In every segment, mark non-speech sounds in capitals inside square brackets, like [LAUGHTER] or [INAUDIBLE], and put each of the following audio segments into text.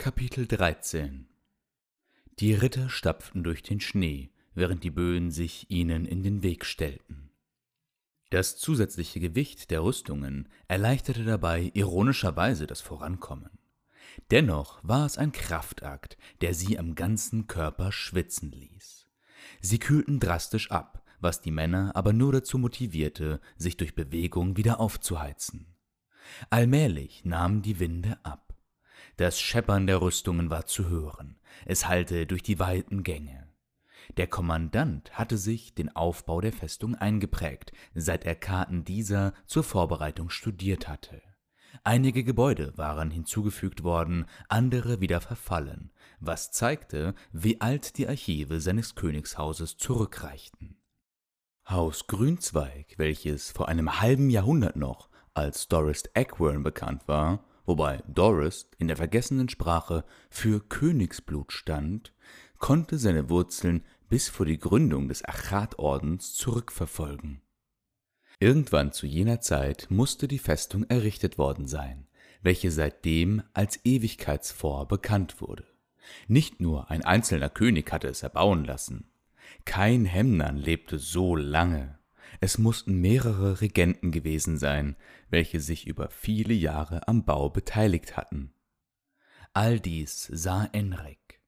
Kapitel 13 Die Ritter stapften durch den Schnee, während die Böen sich ihnen in den Weg stellten. Das zusätzliche Gewicht der Rüstungen erleichterte dabei ironischerweise das Vorankommen. Dennoch war es ein Kraftakt, der sie am ganzen Körper schwitzen ließ. Sie kühlten drastisch ab, was die Männer aber nur dazu motivierte, sich durch Bewegung wieder aufzuheizen. Allmählich nahmen die Winde ab. Das Scheppern der Rüstungen war zu hören, es hallte durch die weiten Gänge. Der Kommandant hatte sich den Aufbau der Festung eingeprägt, seit er Karten dieser zur Vorbereitung studiert hatte. Einige Gebäude waren hinzugefügt worden, andere wieder verfallen, was zeigte, wie alt die Archive seines Königshauses zurückreichten. Haus Grünzweig, welches vor einem halben Jahrhundert noch als Doris Eckworm bekannt war, wobei Doris in der vergessenen Sprache für Königsblut stand, konnte seine Wurzeln bis vor die Gründung des Achatordens zurückverfolgen. Irgendwann zu jener Zeit musste die Festung errichtet worden sein, welche seitdem als Ewigkeitsfort bekannt wurde. Nicht nur ein einzelner König hatte es erbauen lassen. Kein Hemnern lebte so lange es mussten mehrere Regenten gewesen sein, welche sich über viele Jahre am Bau beteiligt hatten. All dies sah Enrik.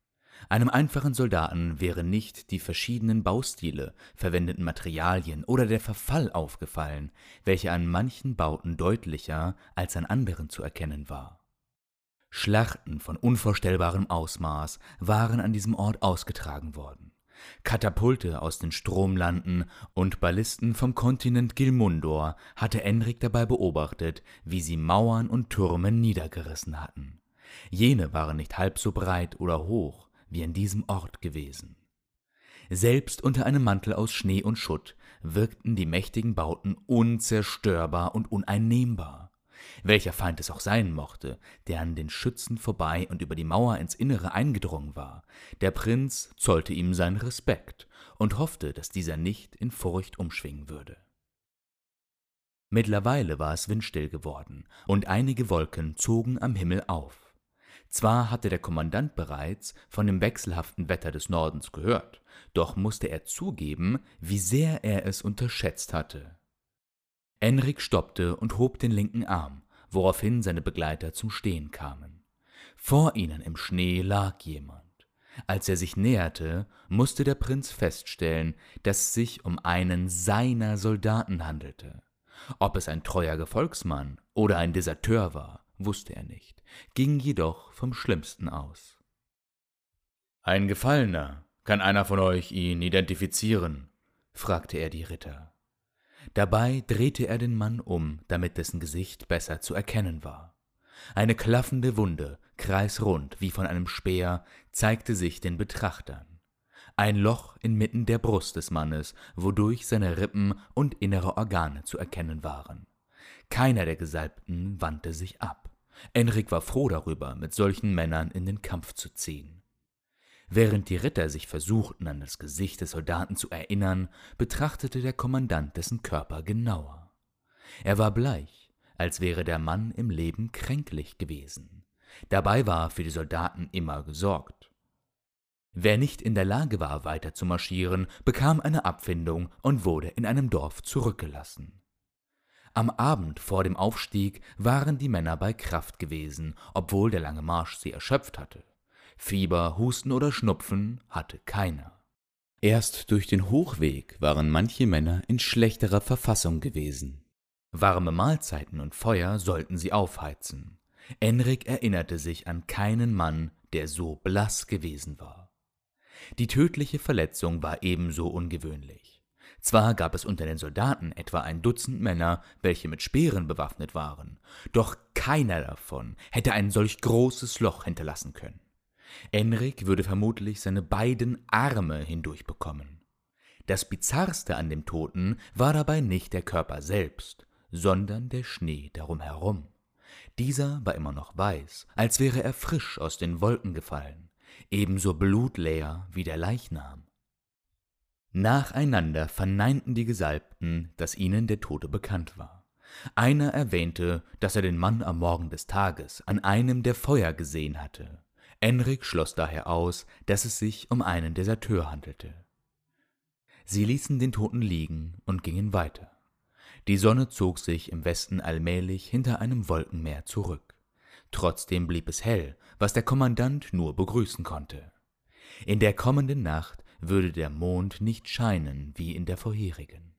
Einem einfachen Soldaten wären nicht die verschiedenen Baustile, verwendeten Materialien oder der Verfall aufgefallen, welcher an manchen Bauten deutlicher als an anderen zu erkennen war. Schlachten von unvorstellbarem Ausmaß waren an diesem Ort ausgetragen worden. Katapulte aus den Stromlanden und Ballisten vom Kontinent Gilmundor hatte Enrik dabei beobachtet, wie sie Mauern und Türme niedergerissen hatten. Jene waren nicht halb so breit oder hoch wie an diesem Ort gewesen. Selbst unter einem Mantel aus Schnee und Schutt wirkten die mächtigen Bauten unzerstörbar und uneinnehmbar welcher Feind es auch sein mochte, der an den Schützen vorbei und über die Mauer ins Innere eingedrungen war, der Prinz zollte ihm seinen Respekt und hoffte, dass dieser nicht in Furcht umschwingen würde. Mittlerweile war es windstill geworden, und einige Wolken zogen am Himmel auf. Zwar hatte der Kommandant bereits von dem wechselhaften Wetter des Nordens gehört, doch musste er zugeben, wie sehr er es unterschätzt hatte. Enrik stoppte und hob den linken Arm, woraufhin seine Begleiter zum Stehen kamen. Vor ihnen im Schnee lag jemand. Als er sich näherte, musste der Prinz feststellen, dass es sich um einen seiner Soldaten handelte. Ob es ein treuer Gefolgsmann oder ein Deserteur war, wusste er nicht, ging jedoch vom Schlimmsten aus. Ein Gefallener, kann einer von euch ihn identifizieren? fragte er die Ritter. Dabei drehte er den Mann um, damit dessen Gesicht besser zu erkennen war. Eine klaffende Wunde, kreisrund wie von einem Speer, zeigte sich den Betrachtern. Ein Loch inmitten der Brust des Mannes, wodurch seine Rippen und innere Organe zu erkennen waren. Keiner der Gesalbten wandte sich ab. Enrik war froh darüber, mit solchen Männern in den Kampf zu ziehen. Während die Ritter sich versuchten, an das Gesicht des Soldaten zu erinnern, betrachtete der Kommandant dessen Körper genauer. Er war bleich, als wäre der Mann im Leben kränklich gewesen. Dabei war für die Soldaten immer gesorgt. Wer nicht in der Lage war, weiter zu marschieren, bekam eine Abfindung und wurde in einem Dorf zurückgelassen. Am Abend vor dem Aufstieg waren die Männer bei Kraft gewesen, obwohl der lange Marsch sie erschöpft hatte. Fieber, Husten oder Schnupfen hatte keiner. Erst durch den Hochweg waren manche Männer in schlechterer Verfassung gewesen. Warme Mahlzeiten und Feuer sollten sie aufheizen. Enrik erinnerte sich an keinen Mann, der so blass gewesen war. Die tödliche Verletzung war ebenso ungewöhnlich. Zwar gab es unter den Soldaten etwa ein Dutzend Männer, welche mit Speeren bewaffnet waren, doch keiner davon hätte ein solch großes Loch hinterlassen können. Enrik würde vermutlich seine beiden Arme hindurchbekommen. Das Bizarrste an dem Toten war dabei nicht der Körper selbst, sondern der Schnee darum herum. Dieser war immer noch weiß, als wäre er frisch aus den Wolken gefallen, ebenso blutleer wie der Leichnam. Nacheinander verneinten die Gesalbten, dass ihnen der Tote bekannt war. Einer erwähnte, dass er den Mann am Morgen des Tages an einem der Feuer gesehen hatte. Enrik schloss daher aus, dass es sich um einen Deserteur handelte. Sie ließen den Toten liegen und gingen weiter. Die Sonne zog sich im Westen allmählich hinter einem Wolkenmeer zurück. Trotzdem blieb es hell, was der Kommandant nur begrüßen konnte. In der kommenden Nacht würde der Mond nicht scheinen wie in der vorherigen.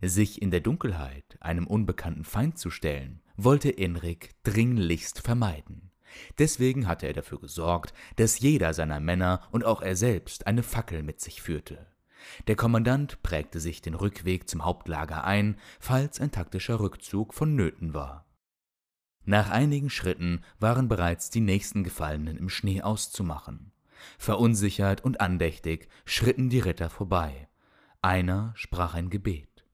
Sich in der Dunkelheit einem unbekannten Feind zu stellen, wollte Enrik dringlichst vermeiden. Deswegen hatte er dafür gesorgt, dass jeder seiner Männer und auch er selbst eine Fackel mit sich führte. Der Kommandant prägte sich den Rückweg zum Hauptlager ein, falls ein taktischer Rückzug vonnöten war. Nach einigen Schritten waren bereits die nächsten Gefallenen im Schnee auszumachen. Verunsichert und andächtig schritten die Ritter vorbei. Einer sprach ein Gebet.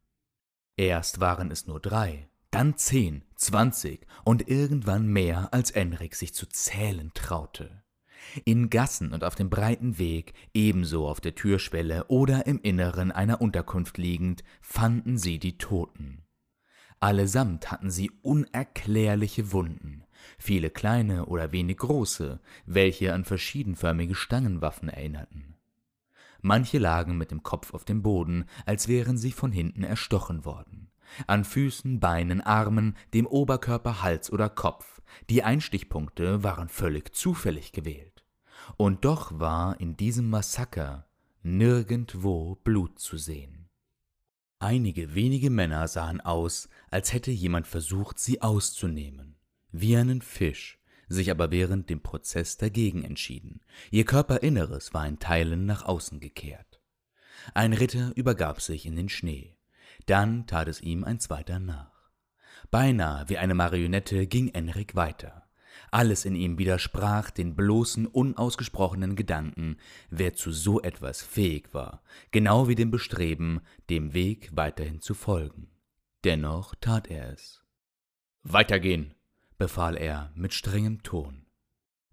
Erst waren es nur drei, dann zehn, zwanzig und irgendwann mehr, als Enrik sich zu zählen traute. In Gassen und auf dem breiten Weg, ebenso auf der Türschwelle oder im Inneren einer Unterkunft liegend, fanden sie die Toten. Allesamt hatten sie unerklärliche Wunden, viele kleine oder wenig große, welche an verschiedenförmige Stangenwaffen erinnerten. Manche lagen mit dem Kopf auf dem Boden, als wären sie von hinten erstochen worden. An Füßen, Beinen, Armen, dem Oberkörper, Hals oder Kopf. Die Einstichpunkte waren völlig zufällig gewählt. Und doch war in diesem Massaker nirgendwo Blut zu sehen. Einige wenige Männer sahen aus, als hätte jemand versucht, sie auszunehmen, wie einen Fisch, sich aber während dem Prozess dagegen entschieden. Ihr Körperinneres war in Teilen nach außen gekehrt. Ein Ritter übergab sich in den Schnee. Dann tat es ihm ein zweiter nach. Beinahe wie eine Marionette ging Enrik weiter. Alles in ihm widersprach den bloßen, unausgesprochenen Gedanken, wer zu so etwas fähig war, genau wie dem Bestreben, dem Weg weiterhin zu folgen. Dennoch tat er es. Weitergehen, befahl er mit strengem Ton.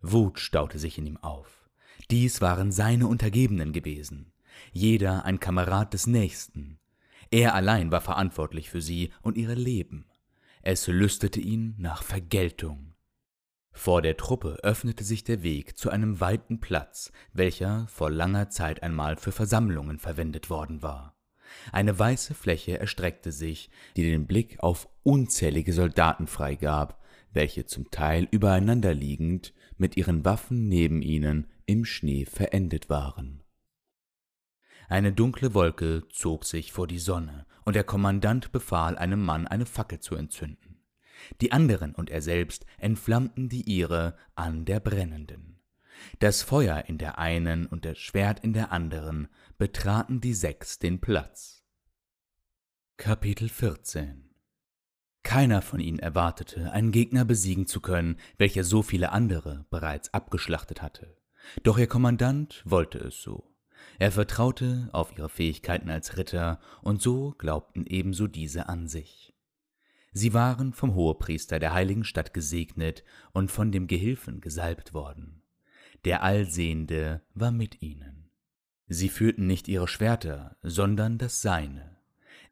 Wut staute sich in ihm auf. Dies waren seine Untergebenen gewesen, jeder ein Kamerad des Nächsten. Er allein war verantwortlich für sie und ihre Leben. Es lüstete ihn nach Vergeltung. Vor der Truppe öffnete sich der Weg zu einem weiten Platz, welcher vor langer Zeit einmal für Versammlungen verwendet worden war. Eine weiße Fläche erstreckte sich, die den Blick auf unzählige Soldaten freigab, welche zum Teil übereinander liegend, mit ihren Waffen neben ihnen im Schnee verendet waren. Eine dunkle Wolke zog sich vor die Sonne, und der Kommandant befahl einem Mann, eine Fackel zu entzünden. Die anderen und er selbst entflammten die ihre an der brennenden. Das Feuer in der einen und das Schwert in der anderen betraten die sechs den Platz. Kapitel 14 Keiner von ihnen erwartete, einen Gegner besiegen zu können, welcher so viele andere bereits abgeschlachtet hatte. Doch ihr Kommandant wollte es so. Er vertraute auf ihre Fähigkeiten als Ritter, und so glaubten ebenso diese an sich. Sie waren vom Hohepriester der heiligen Stadt gesegnet und von dem Gehilfen gesalbt worden. Der Allsehende war mit ihnen. Sie führten nicht ihre Schwerter, sondern das Seine.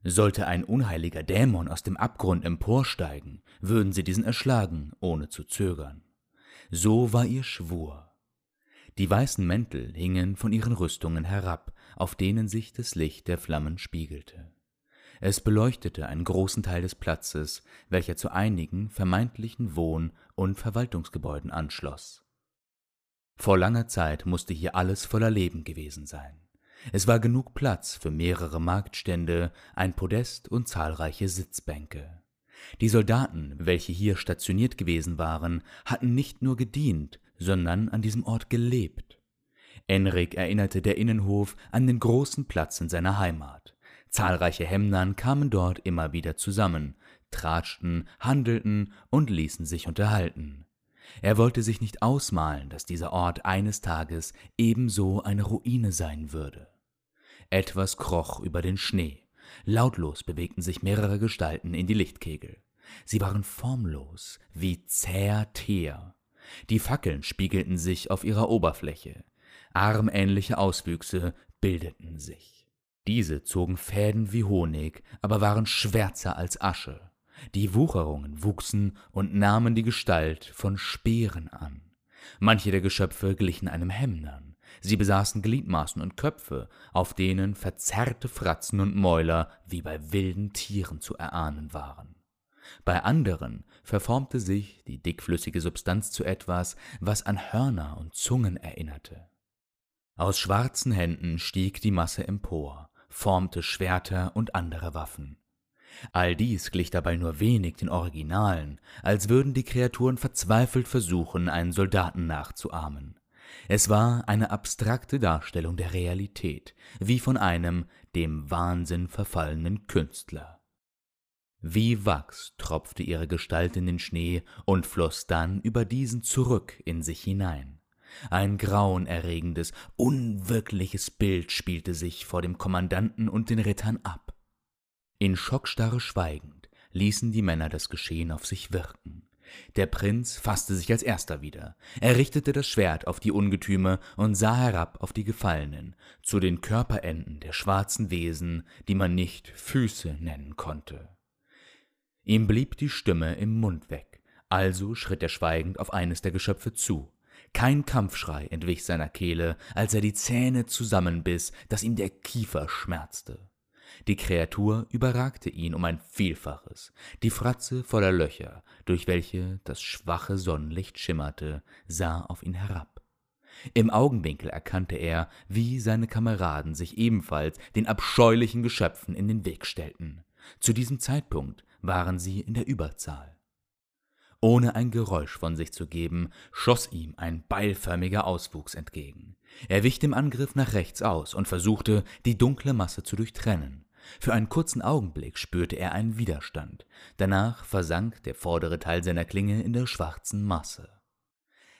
Sollte ein unheiliger Dämon aus dem Abgrund emporsteigen, würden sie diesen erschlagen, ohne zu zögern. So war ihr Schwur. Die weißen Mäntel hingen von ihren Rüstungen herab, auf denen sich das Licht der Flammen spiegelte. Es beleuchtete einen großen Teil des Platzes, welcher zu einigen vermeintlichen Wohn- und Verwaltungsgebäuden anschloss. Vor langer Zeit musste hier alles voller Leben gewesen sein. Es war genug Platz für mehrere Marktstände, ein Podest und zahlreiche Sitzbänke. Die Soldaten, welche hier stationiert gewesen waren, hatten nicht nur gedient, sondern an diesem Ort gelebt. Enrik erinnerte der Innenhof an den großen Platz in seiner Heimat. Zahlreiche Hemnern kamen dort immer wieder zusammen, tratschten, handelten und ließen sich unterhalten. Er wollte sich nicht ausmalen, dass dieser Ort eines Tages ebenso eine Ruine sein würde. Etwas kroch über den Schnee. Lautlos bewegten sich mehrere Gestalten in die Lichtkegel. Sie waren formlos, wie zäher Teer. Die Fackeln spiegelten sich auf ihrer Oberfläche. Armähnliche Auswüchse bildeten sich. Diese zogen Fäden wie Honig, aber waren schwärzer als Asche. Die Wucherungen wuchsen und nahmen die Gestalt von Speeren an. Manche der Geschöpfe glichen einem Hemnern. Sie besaßen Gliedmaßen und Köpfe, auf denen verzerrte Fratzen und Mäuler wie bei wilden Tieren zu erahnen waren. Bei anderen verformte sich die dickflüssige Substanz zu etwas, was an Hörner und Zungen erinnerte. Aus schwarzen Händen stieg die Masse empor, formte Schwerter und andere Waffen. All dies glich dabei nur wenig den Originalen, als würden die Kreaturen verzweifelt versuchen, einen Soldaten nachzuahmen. Es war eine abstrakte Darstellung der Realität, wie von einem dem Wahnsinn verfallenen Künstler. Wie Wachs tropfte ihre Gestalt in den Schnee und floß dann über diesen zurück in sich hinein. Ein grauenerregendes, unwirkliches Bild spielte sich vor dem Kommandanten und den Rittern ab. In Schockstarre schweigend ließen die Männer das Geschehen auf sich wirken. Der Prinz fasste sich als erster wieder. Er richtete das Schwert auf die Ungetüme und sah herab auf die Gefallenen, zu den Körperenden der schwarzen Wesen, die man nicht Füße nennen konnte. Ihm blieb die Stimme im Mund weg, also schritt er schweigend auf eines der Geschöpfe zu. Kein Kampfschrei entwich seiner Kehle, als er die Zähne zusammenbiss, dass ihm der Kiefer schmerzte. Die Kreatur überragte ihn um ein Vielfaches, die Fratze voller Löcher, durch welche das schwache Sonnenlicht schimmerte, sah auf ihn herab. Im Augenwinkel erkannte er, wie seine Kameraden sich ebenfalls den abscheulichen Geschöpfen in den Weg stellten. Zu diesem Zeitpunkt waren sie in der Überzahl. Ohne ein Geräusch von sich zu geben, schoss ihm ein beilförmiger Auswuchs entgegen. Er wich dem Angriff nach rechts aus und versuchte, die dunkle Masse zu durchtrennen. Für einen kurzen Augenblick spürte er einen Widerstand, danach versank der vordere Teil seiner Klinge in der schwarzen Masse.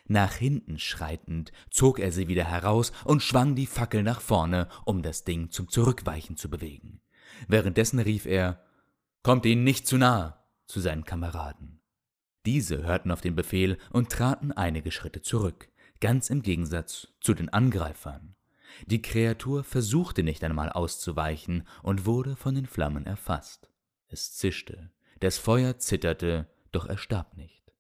Nach hinten schreitend zog er sie wieder heraus und schwang die Fackel nach vorne, um das Ding zum Zurückweichen zu bewegen. Währenddessen rief er Kommt ihnen nicht zu nahe zu seinen Kameraden. Diese hörten auf den Befehl und traten einige Schritte zurück, ganz im Gegensatz zu den Angreifern. Die Kreatur versuchte nicht einmal auszuweichen und wurde von den Flammen erfasst. Es zischte, das Feuer zitterte, doch er starb nicht.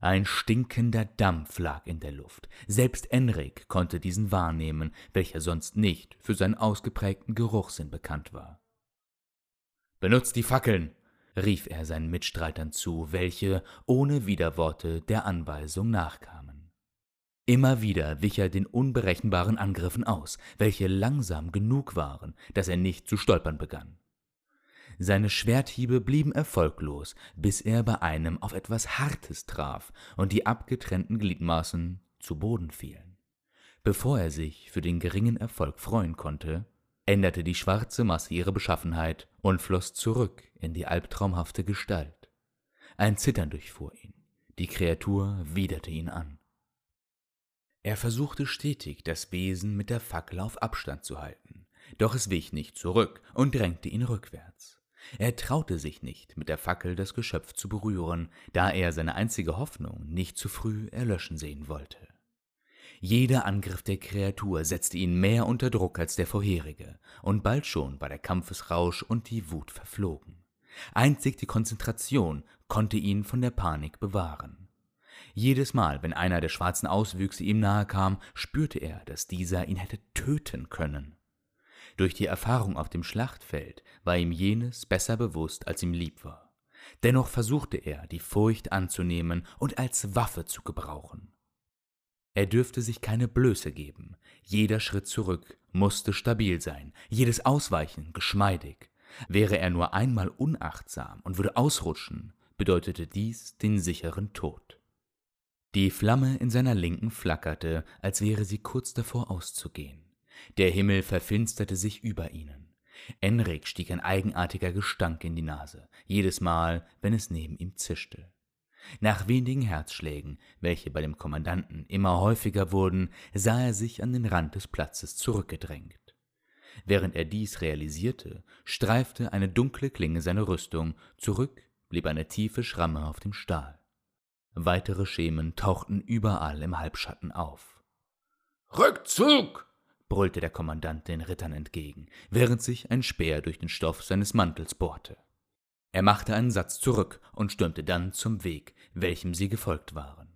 Ein stinkender Dampf lag in der Luft. Selbst Enrik konnte diesen wahrnehmen, welcher sonst nicht für seinen ausgeprägten Geruchssinn bekannt war. Benutzt die Fackeln, rief er seinen Mitstreitern zu, welche ohne Widerworte der Anweisung nachkamen. Immer wieder wich er den unberechenbaren Angriffen aus, welche langsam genug waren, dass er nicht zu stolpern begann. Seine Schwerthiebe blieben erfolglos, bis er bei einem auf etwas Hartes traf und die abgetrennten Gliedmaßen zu Boden fielen. Bevor er sich für den geringen Erfolg freuen konnte, änderte die schwarze Masse ihre Beschaffenheit und floß zurück in die albtraumhafte Gestalt. Ein Zittern durchfuhr ihn. Die Kreatur widerte ihn an. Er versuchte stetig, das Wesen mit der Fackel auf Abstand zu halten, doch es wich nicht zurück und drängte ihn rückwärts. Er traute sich nicht, mit der Fackel das Geschöpf zu berühren, da er seine einzige Hoffnung nicht zu früh erlöschen sehen wollte. Jeder Angriff der Kreatur setzte ihn mehr unter Druck als der vorherige, und bald schon war der Kampfesrausch und die Wut verflogen. Einzig die Konzentration konnte ihn von der Panik bewahren. Jedes Mal, wenn einer der schwarzen Auswüchse ihm nahe kam, spürte er, dass dieser ihn hätte töten können. Durch die Erfahrung auf dem Schlachtfeld war ihm jenes besser bewusst, als ihm lieb war. Dennoch versuchte er, die Furcht anzunehmen und als Waffe zu gebrauchen. Er dürfte sich keine Blöße geben. Jeder Schritt zurück musste stabil sein, jedes Ausweichen geschmeidig. Wäre er nur einmal unachtsam und würde ausrutschen, bedeutete dies den sicheren Tod. Die Flamme in seiner Linken flackerte, als wäre sie kurz davor auszugehen. Der Himmel verfinsterte sich über ihnen. Enrik stieg ein eigenartiger Gestank in die Nase, jedes Mal, wenn es neben ihm zischte. Nach wenigen Herzschlägen, welche bei dem Kommandanten immer häufiger wurden, sah er sich an den Rand des Platzes zurückgedrängt. Während er dies realisierte, streifte eine dunkle Klinge seine Rüstung, zurück blieb eine tiefe Schramme auf dem Stahl. Weitere Schemen tauchten überall im Halbschatten auf. Rückzug! brüllte der Kommandant den Rittern entgegen, während sich ein Speer durch den Stoff seines Mantels bohrte. Er machte einen Satz zurück und stürmte dann zum Weg, welchem sie gefolgt waren.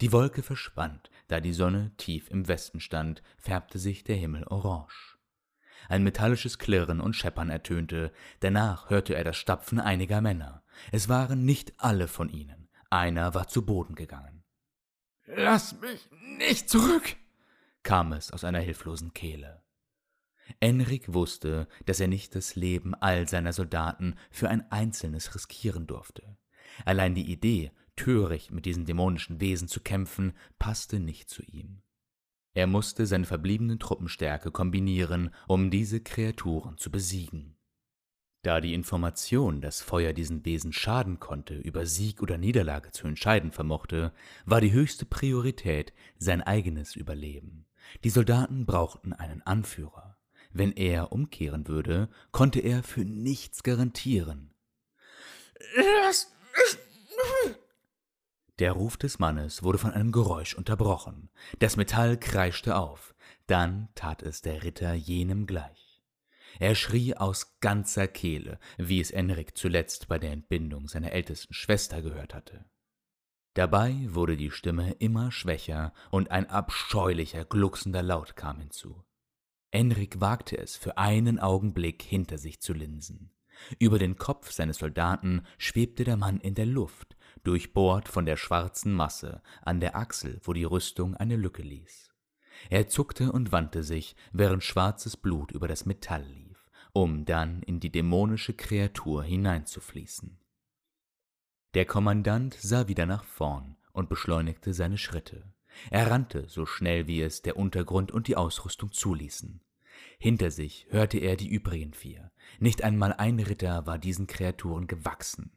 Die Wolke verschwand, da die Sonne tief im Westen stand, färbte sich der Himmel orange. Ein metallisches Klirren und Scheppern ertönte, danach hörte er das Stapfen einiger Männer. Es waren nicht alle von ihnen, einer war zu Boden gegangen. Lass mich nicht zurück, kam es aus einer hilflosen Kehle. Enrik wusste, dass er nicht das Leben all seiner Soldaten für ein einzelnes riskieren durfte. Allein die Idee, töricht mit diesen dämonischen Wesen zu kämpfen, passte nicht zu ihm. Er musste seine verbliebene Truppenstärke kombinieren, um diese Kreaturen zu besiegen. Da die Information, dass Feuer diesen Wesen schaden konnte, über Sieg oder Niederlage zu entscheiden vermochte, war die höchste Priorität sein eigenes Überleben. Die Soldaten brauchten einen Anführer. Wenn er umkehren würde, konnte er für nichts garantieren. Der Ruf des Mannes wurde von einem Geräusch unterbrochen. Das Metall kreischte auf. Dann tat es der Ritter jenem gleich. Er schrie aus ganzer Kehle, wie es Enrik zuletzt bei der Entbindung seiner ältesten Schwester gehört hatte. Dabei wurde die Stimme immer schwächer und ein abscheulicher, glucksender Laut kam hinzu. Enrik wagte es für einen Augenblick hinter sich zu linsen. Über den Kopf seines Soldaten schwebte der Mann in der Luft, durchbohrt von der schwarzen Masse an der Achsel, wo die Rüstung eine Lücke ließ. Er zuckte und wandte sich, während schwarzes Blut über das Metall lief, um dann in die dämonische Kreatur hineinzufließen. Der Kommandant sah wieder nach vorn und beschleunigte seine Schritte. Er rannte so schnell wie es der Untergrund und die Ausrüstung zuließen. Hinter sich hörte er die übrigen vier. Nicht einmal ein Ritter war diesen Kreaturen gewachsen.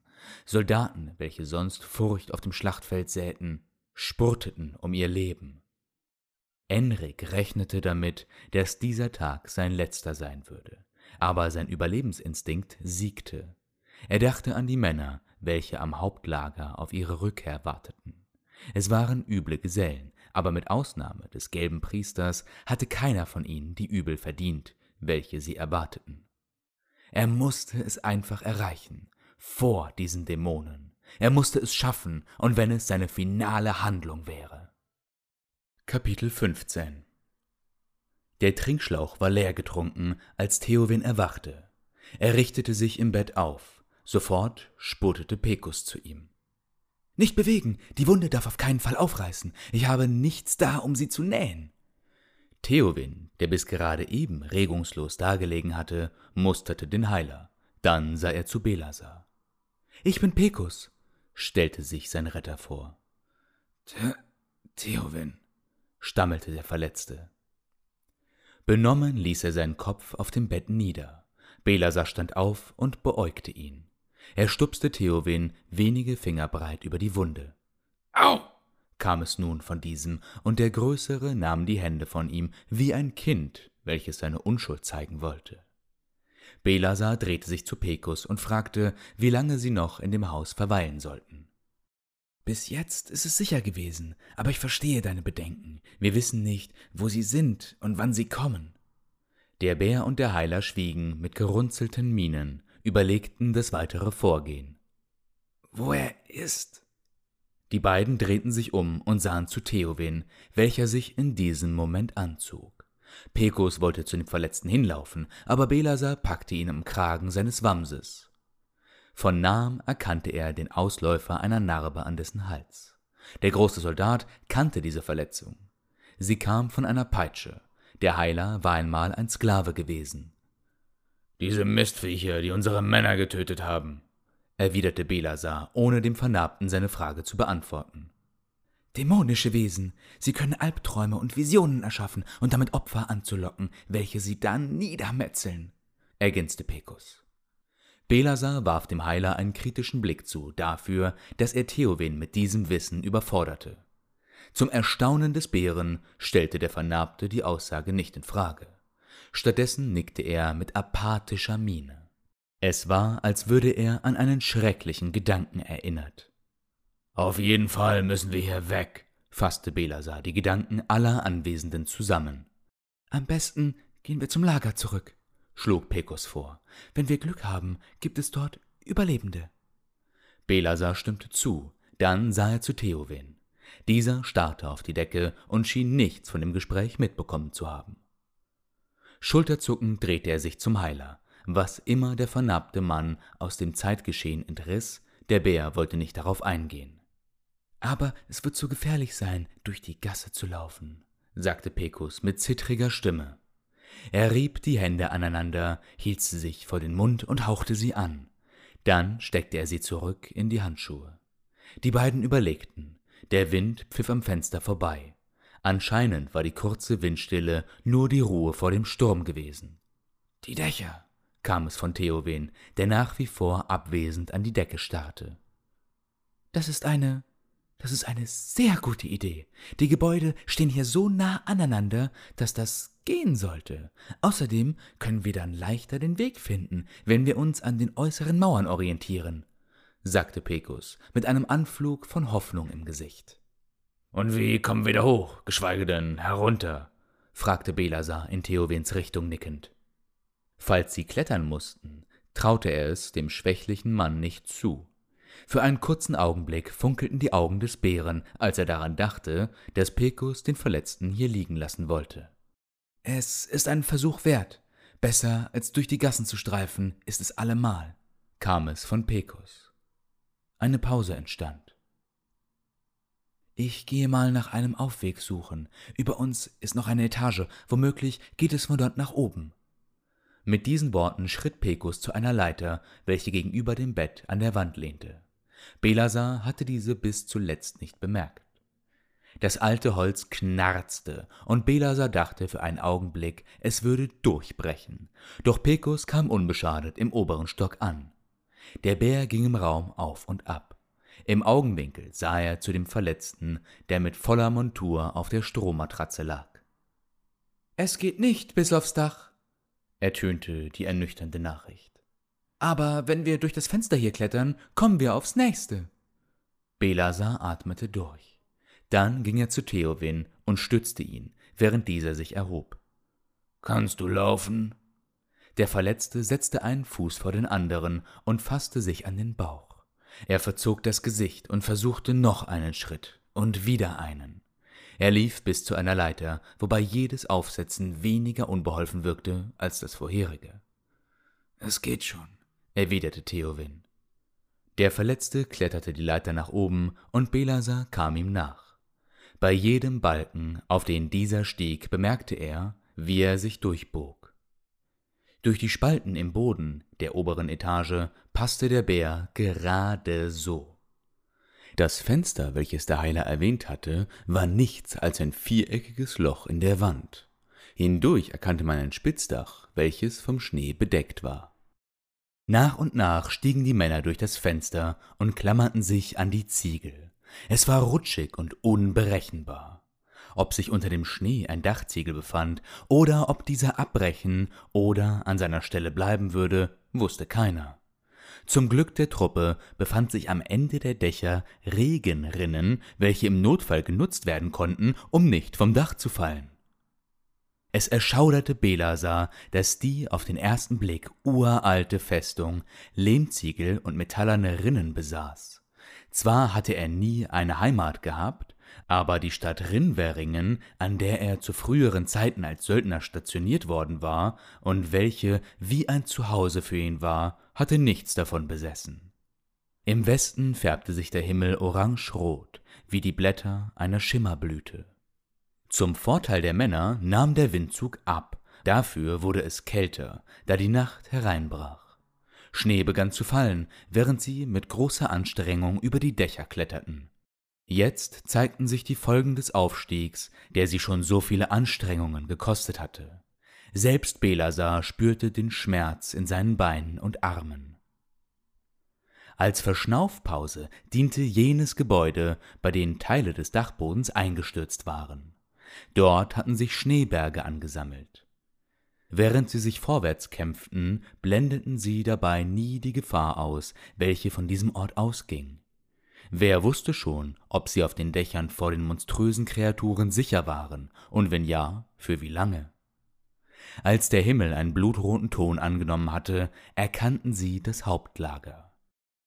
Soldaten, welche sonst Furcht auf dem Schlachtfeld säten, spurteten um ihr Leben. Enrik rechnete damit, dass dieser Tag sein letzter sein würde, aber sein Überlebensinstinkt siegte. Er dachte an die Männer, welche am Hauptlager auf ihre Rückkehr warteten. Es waren üble Gesellen, aber mit Ausnahme des gelben Priesters hatte keiner von ihnen die Übel verdient, welche sie erwarteten. Er musste es einfach erreichen, vor diesen Dämonen. Er musste es schaffen, und wenn es seine finale Handlung wäre. Kapitel 15 Der Trinkschlauch war leer getrunken, als Theowin erwachte. Er richtete sich im Bett auf. Sofort spurtete Pekus zu ihm. Nicht bewegen, die Wunde darf auf keinen Fall aufreißen. Ich habe nichts da, um sie zu nähen. Theowin, der bis gerade eben regungslos dagelegen hatte, musterte den Heiler. Dann sah er zu Belasar. Ich bin Pekus, stellte sich sein Retter vor. Theowin, stammelte der Verletzte. Benommen ließ er seinen Kopf auf dem Bett nieder. Belasar stand auf und beäugte ihn. Er stupste Theowin wenige Finger breit über die Wunde. Au! kam es nun von diesem, und der Größere nahm die Hände von ihm wie ein Kind, welches seine Unschuld zeigen wollte. Belasar drehte sich zu Pekus und fragte, wie lange sie noch in dem Haus verweilen sollten. Bis jetzt ist es sicher gewesen, aber ich verstehe deine Bedenken. Wir wissen nicht, wo sie sind und wann sie kommen. Der Bär und der Heiler schwiegen mit gerunzelten Mienen, überlegten das weitere Vorgehen. Wo er ist? Die beiden drehten sich um und sahen zu Theowin, welcher sich in diesem Moment anzog. Pekos wollte zu dem Verletzten hinlaufen, aber Belasar packte ihn am Kragen seines Wamses. Von nahem erkannte er den Ausläufer einer Narbe an dessen Hals. Der große Soldat kannte diese Verletzung. Sie kam von einer Peitsche. Der Heiler war einmal ein Sklave gewesen. Diese Mistviecher, die unsere Männer getötet haben, erwiderte Belasar, ohne dem Vernarbten seine Frage zu beantworten. Dämonische Wesen. Sie können Albträume und Visionen erschaffen und damit Opfer anzulocken, welche sie dann niedermetzeln, ergänzte Pekus. Belasar warf dem Heiler einen kritischen Blick zu, dafür, dass er Theowin mit diesem Wissen überforderte. Zum Erstaunen des Bären stellte der Vernarbte die Aussage nicht in Frage. Stattdessen nickte er mit apathischer Miene. Es war, als würde er an einen schrecklichen Gedanken erinnert. Auf jeden Fall müssen wir hier weg, fasste Belasar die Gedanken aller Anwesenden zusammen. Am besten gehen wir zum Lager zurück, schlug Pekos vor. Wenn wir Glück haben, gibt es dort Überlebende. Belasar stimmte zu, dann sah er zu Theowin. Dieser starrte auf die Decke und schien nichts von dem Gespräch mitbekommen zu haben. Schulterzuckend drehte er sich zum Heiler. Was immer der vernarbte Mann aus dem Zeitgeschehen entriss, der Bär wollte nicht darauf eingehen. Aber es wird zu gefährlich sein, durch die Gasse zu laufen, sagte Pekus mit zittriger Stimme. Er rieb die Hände aneinander, hielt sie sich vor den Mund und hauchte sie an. Dann steckte er sie zurück in die Handschuhe. Die beiden überlegten. Der Wind pfiff am Fenster vorbei. Anscheinend war die kurze Windstille nur die Ruhe vor dem Sturm gewesen. Die Dächer, kam es von Theowen, der nach wie vor abwesend an die Decke starrte. Das ist eine das ist eine sehr gute Idee. Die Gebäude stehen hier so nah aneinander, dass das gehen sollte. Außerdem können wir dann leichter den Weg finden, wenn wir uns an den äußeren Mauern orientieren, sagte Pekus mit einem Anflug von Hoffnung im Gesicht. Und wie kommen wir da hoch, geschweige denn herunter? fragte Belasar in Theowens Richtung nickend. Falls sie klettern mussten, traute er es dem schwächlichen Mann nicht zu. Für einen kurzen Augenblick funkelten die Augen des Bären, als er daran dachte, dass Pekus den Verletzten hier liegen lassen wollte. Es ist ein Versuch wert. Besser als durch die Gassen zu streifen, ist es allemal, kam es von Pekus. Eine Pause entstand. Ich gehe mal nach einem Aufweg suchen. Über uns ist noch eine Etage, womöglich geht es von dort nach oben. Mit diesen Worten schritt Pekus zu einer Leiter, welche gegenüber dem Bett an der Wand lehnte. Belasar hatte diese bis zuletzt nicht bemerkt. Das alte Holz knarzte, und Belasar dachte für einen Augenblick, es würde durchbrechen. Doch Pecos kam unbeschadet im oberen Stock an. Der Bär ging im Raum auf und ab. Im Augenwinkel sah er zu dem Verletzten, der mit voller Montur auf der Strohmatratze lag. Es geht nicht bis aufs Dach, ertönte die ernüchternde Nachricht. Aber wenn wir durch das Fenster hier klettern, kommen wir aufs nächste. Belasar atmete durch. Dann ging er zu Theowin und stützte ihn, während dieser sich erhob. Kannst du laufen? Der Verletzte setzte einen Fuß vor den anderen und fasste sich an den Bauch. Er verzog das Gesicht und versuchte noch einen Schritt und wieder einen. Er lief bis zu einer Leiter, wobei jedes Aufsetzen weniger unbeholfen wirkte als das vorherige. Es geht schon, erwiderte Theowin. Der Verletzte kletterte die Leiter nach oben und Belasar kam ihm nach. Bei jedem Balken, auf den dieser stieg, bemerkte er, wie er sich durchbog. Durch die Spalten im Boden der oberen Etage passte der Bär gerade so. Das Fenster, welches der Heiler erwähnt hatte, war nichts als ein viereckiges Loch in der Wand. Hindurch erkannte man ein Spitzdach, welches vom Schnee bedeckt war. Nach und nach stiegen die Männer durch das Fenster und klammerten sich an die Ziegel. Es war rutschig und unberechenbar. Ob sich unter dem Schnee ein Dachziegel befand oder ob dieser abbrechen oder an seiner Stelle bleiben würde, wusste keiner. Zum Glück der Truppe befand sich am Ende der Dächer Regenrinnen, welche im Notfall genutzt werden konnten, um nicht vom Dach zu fallen. Es erschauderte Belasar, dass die auf den ersten Blick uralte Festung Lehmziegel und metallerne Rinnen besaß. Zwar hatte er nie eine Heimat gehabt, aber die Stadt Rinweringen, an der er zu früheren Zeiten als Söldner stationiert worden war und welche wie ein Zuhause für ihn war, hatte nichts davon besessen. Im Westen färbte sich der Himmel orangerot, wie die Blätter einer Schimmerblüte. Zum Vorteil der Männer nahm der Windzug ab, dafür wurde es kälter, da die Nacht hereinbrach. Schnee begann zu fallen, während sie mit großer Anstrengung über die Dächer kletterten. Jetzt zeigten sich die Folgen des Aufstiegs, der sie schon so viele Anstrengungen gekostet hatte. Selbst Belasar spürte den Schmerz in seinen Beinen und Armen. Als Verschnaufpause diente jenes Gebäude, bei dem Teile des Dachbodens eingestürzt waren. Dort hatten sich Schneeberge angesammelt. Während sie sich vorwärts kämpften, blendeten sie dabei nie die Gefahr aus, welche von diesem Ort ausging. Wer wusste schon, ob sie auf den Dächern vor den monströsen Kreaturen sicher waren, und wenn ja, für wie lange? Als der Himmel einen blutroten Ton angenommen hatte, erkannten sie das Hauptlager.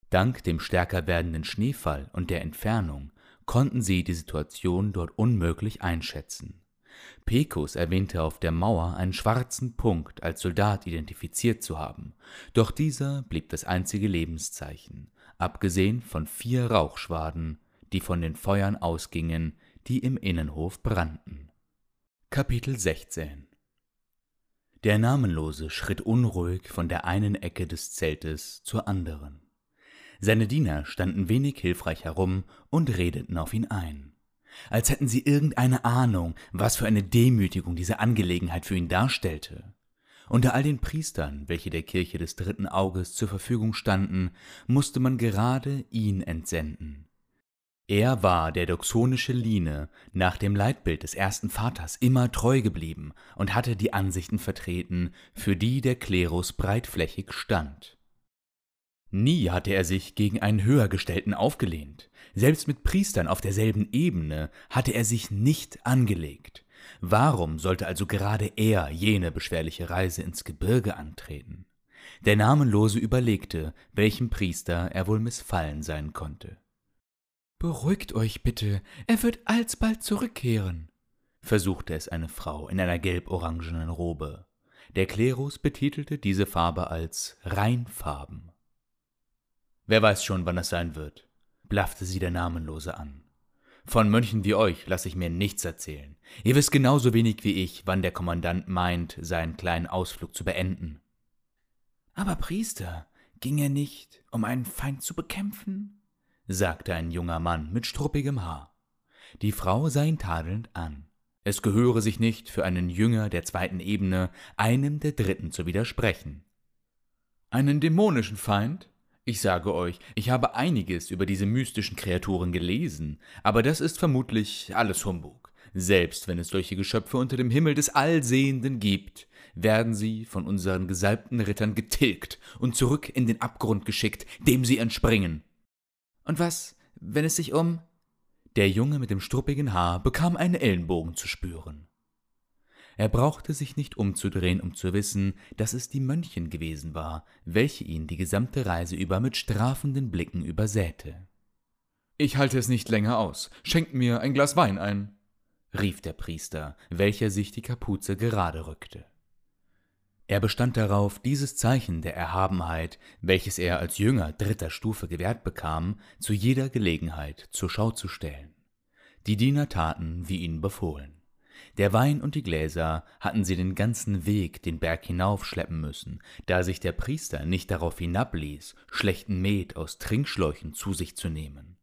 Dank dem stärker werdenden Schneefall und der Entfernung konnten sie die Situation dort unmöglich einschätzen. Pecos erwähnte auf der Mauer einen schwarzen Punkt als Soldat identifiziert zu haben, doch dieser blieb das einzige Lebenszeichen, abgesehen von vier Rauchschwaden, die von den Feuern ausgingen, die im Innenhof brannten. Kapitel 16 Der Namenlose schritt unruhig von der einen Ecke des Zeltes zur anderen. Seine Diener standen wenig hilfreich herum und redeten auf ihn ein als hätten sie irgendeine Ahnung, was für eine Demütigung diese Angelegenheit für ihn darstellte. Unter all den Priestern, welche der Kirche des dritten Auges zur Verfügung standen, musste man gerade ihn entsenden. Er war der doxonische Line nach dem Leitbild des ersten Vaters immer treu geblieben und hatte die Ansichten vertreten, für die der Klerus breitflächig stand. Nie hatte er sich gegen einen Höhergestellten aufgelehnt. Selbst mit Priestern auf derselben Ebene hatte er sich nicht angelegt. Warum sollte also gerade er jene beschwerliche Reise ins Gebirge antreten? Der Namenlose überlegte, welchem Priester er wohl missfallen sein konnte. Beruhigt euch bitte, er wird alsbald zurückkehren, versuchte es eine Frau in einer gelb-orangenen Robe. Der Klerus betitelte diese Farbe als Reinfarben. Wer weiß schon, wann es sein wird, blaffte sie der Namenlose an. Von Mönchen wie euch lasse ich mir nichts erzählen. Ihr wisst genauso wenig wie ich, wann der Kommandant meint, seinen kleinen Ausflug zu beenden. Aber Priester, ging er nicht, um einen Feind zu bekämpfen? sagte ein junger Mann mit struppigem Haar. Die Frau sah ihn tadelnd an. Es gehöre sich nicht für einen Jünger der zweiten Ebene, einem der dritten zu widersprechen. Einen dämonischen Feind? Ich sage euch, ich habe einiges über diese mystischen Kreaturen gelesen, aber das ist vermutlich alles Humbug. Selbst wenn es solche Geschöpfe unter dem Himmel des Allsehenden gibt, werden sie von unseren gesalbten Rittern getilgt und zurück in den Abgrund geschickt, dem sie entspringen. Und was, wenn es sich um. Der Junge mit dem struppigen Haar bekam einen Ellenbogen zu spüren. Er brauchte sich nicht umzudrehen, um zu wissen, dass es die Mönchin gewesen war, welche ihn die gesamte Reise über mit strafenden Blicken übersäte. Ich halte es nicht länger aus. Schenkt mir ein Glas Wein ein, rief der Priester, welcher sich die Kapuze gerade rückte. Er bestand darauf, dieses Zeichen der Erhabenheit, welches er als Jünger dritter Stufe gewährt bekam, zu jeder Gelegenheit zur Schau zu stellen. Die Diener taten, wie ihnen befohlen. Der Wein und die Gläser hatten sie den ganzen Weg den Berg hinaufschleppen müssen, da sich der Priester nicht darauf hinabließ, schlechten Met aus Trinkschläuchen zu sich zu nehmen.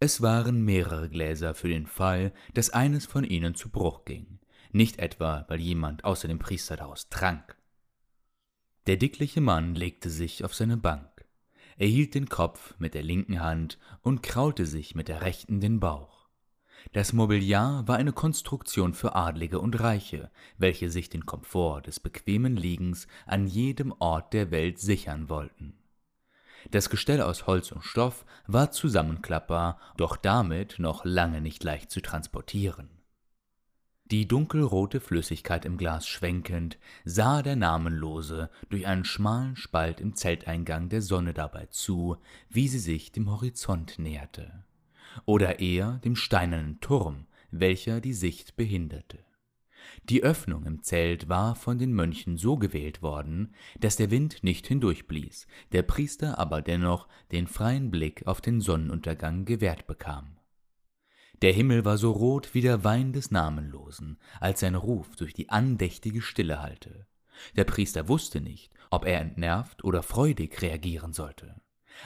Es waren mehrere Gläser für den Fall, dass eines von ihnen zu Bruch ging, nicht etwa, weil jemand außer dem Priester daraus trank. Der dickliche Mann legte sich auf seine Bank. Er hielt den Kopf mit der linken Hand und kraulte sich mit der rechten den Bauch. Das Mobiliar war eine Konstruktion für Adlige und Reiche, welche sich den Komfort des bequemen Liegens an jedem Ort der Welt sichern wollten. Das Gestell aus Holz und Stoff war zusammenklappbar, doch damit noch lange nicht leicht zu transportieren. Die dunkelrote Flüssigkeit im Glas schwenkend, sah der Namenlose durch einen schmalen Spalt im Zelteingang der Sonne dabei zu, wie sie sich dem Horizont näherte oder eher dem steinernen Turm, welcher die Sicht behinderte. Die Öffnung im Zelt war von den Mönchen so gewählt worden, dass der Wind nicht hindurchblies, der Priester aber dennoch den freien Blick auf den Sonnenuntergang gewährt bekam. Der Himmel war so rot wie der Wein des Namenlosen, als sein Ruf durch die andächtige Stille hallte. Der Priester wusste nicht, ob er entnervt oder freudig reagieren sollte.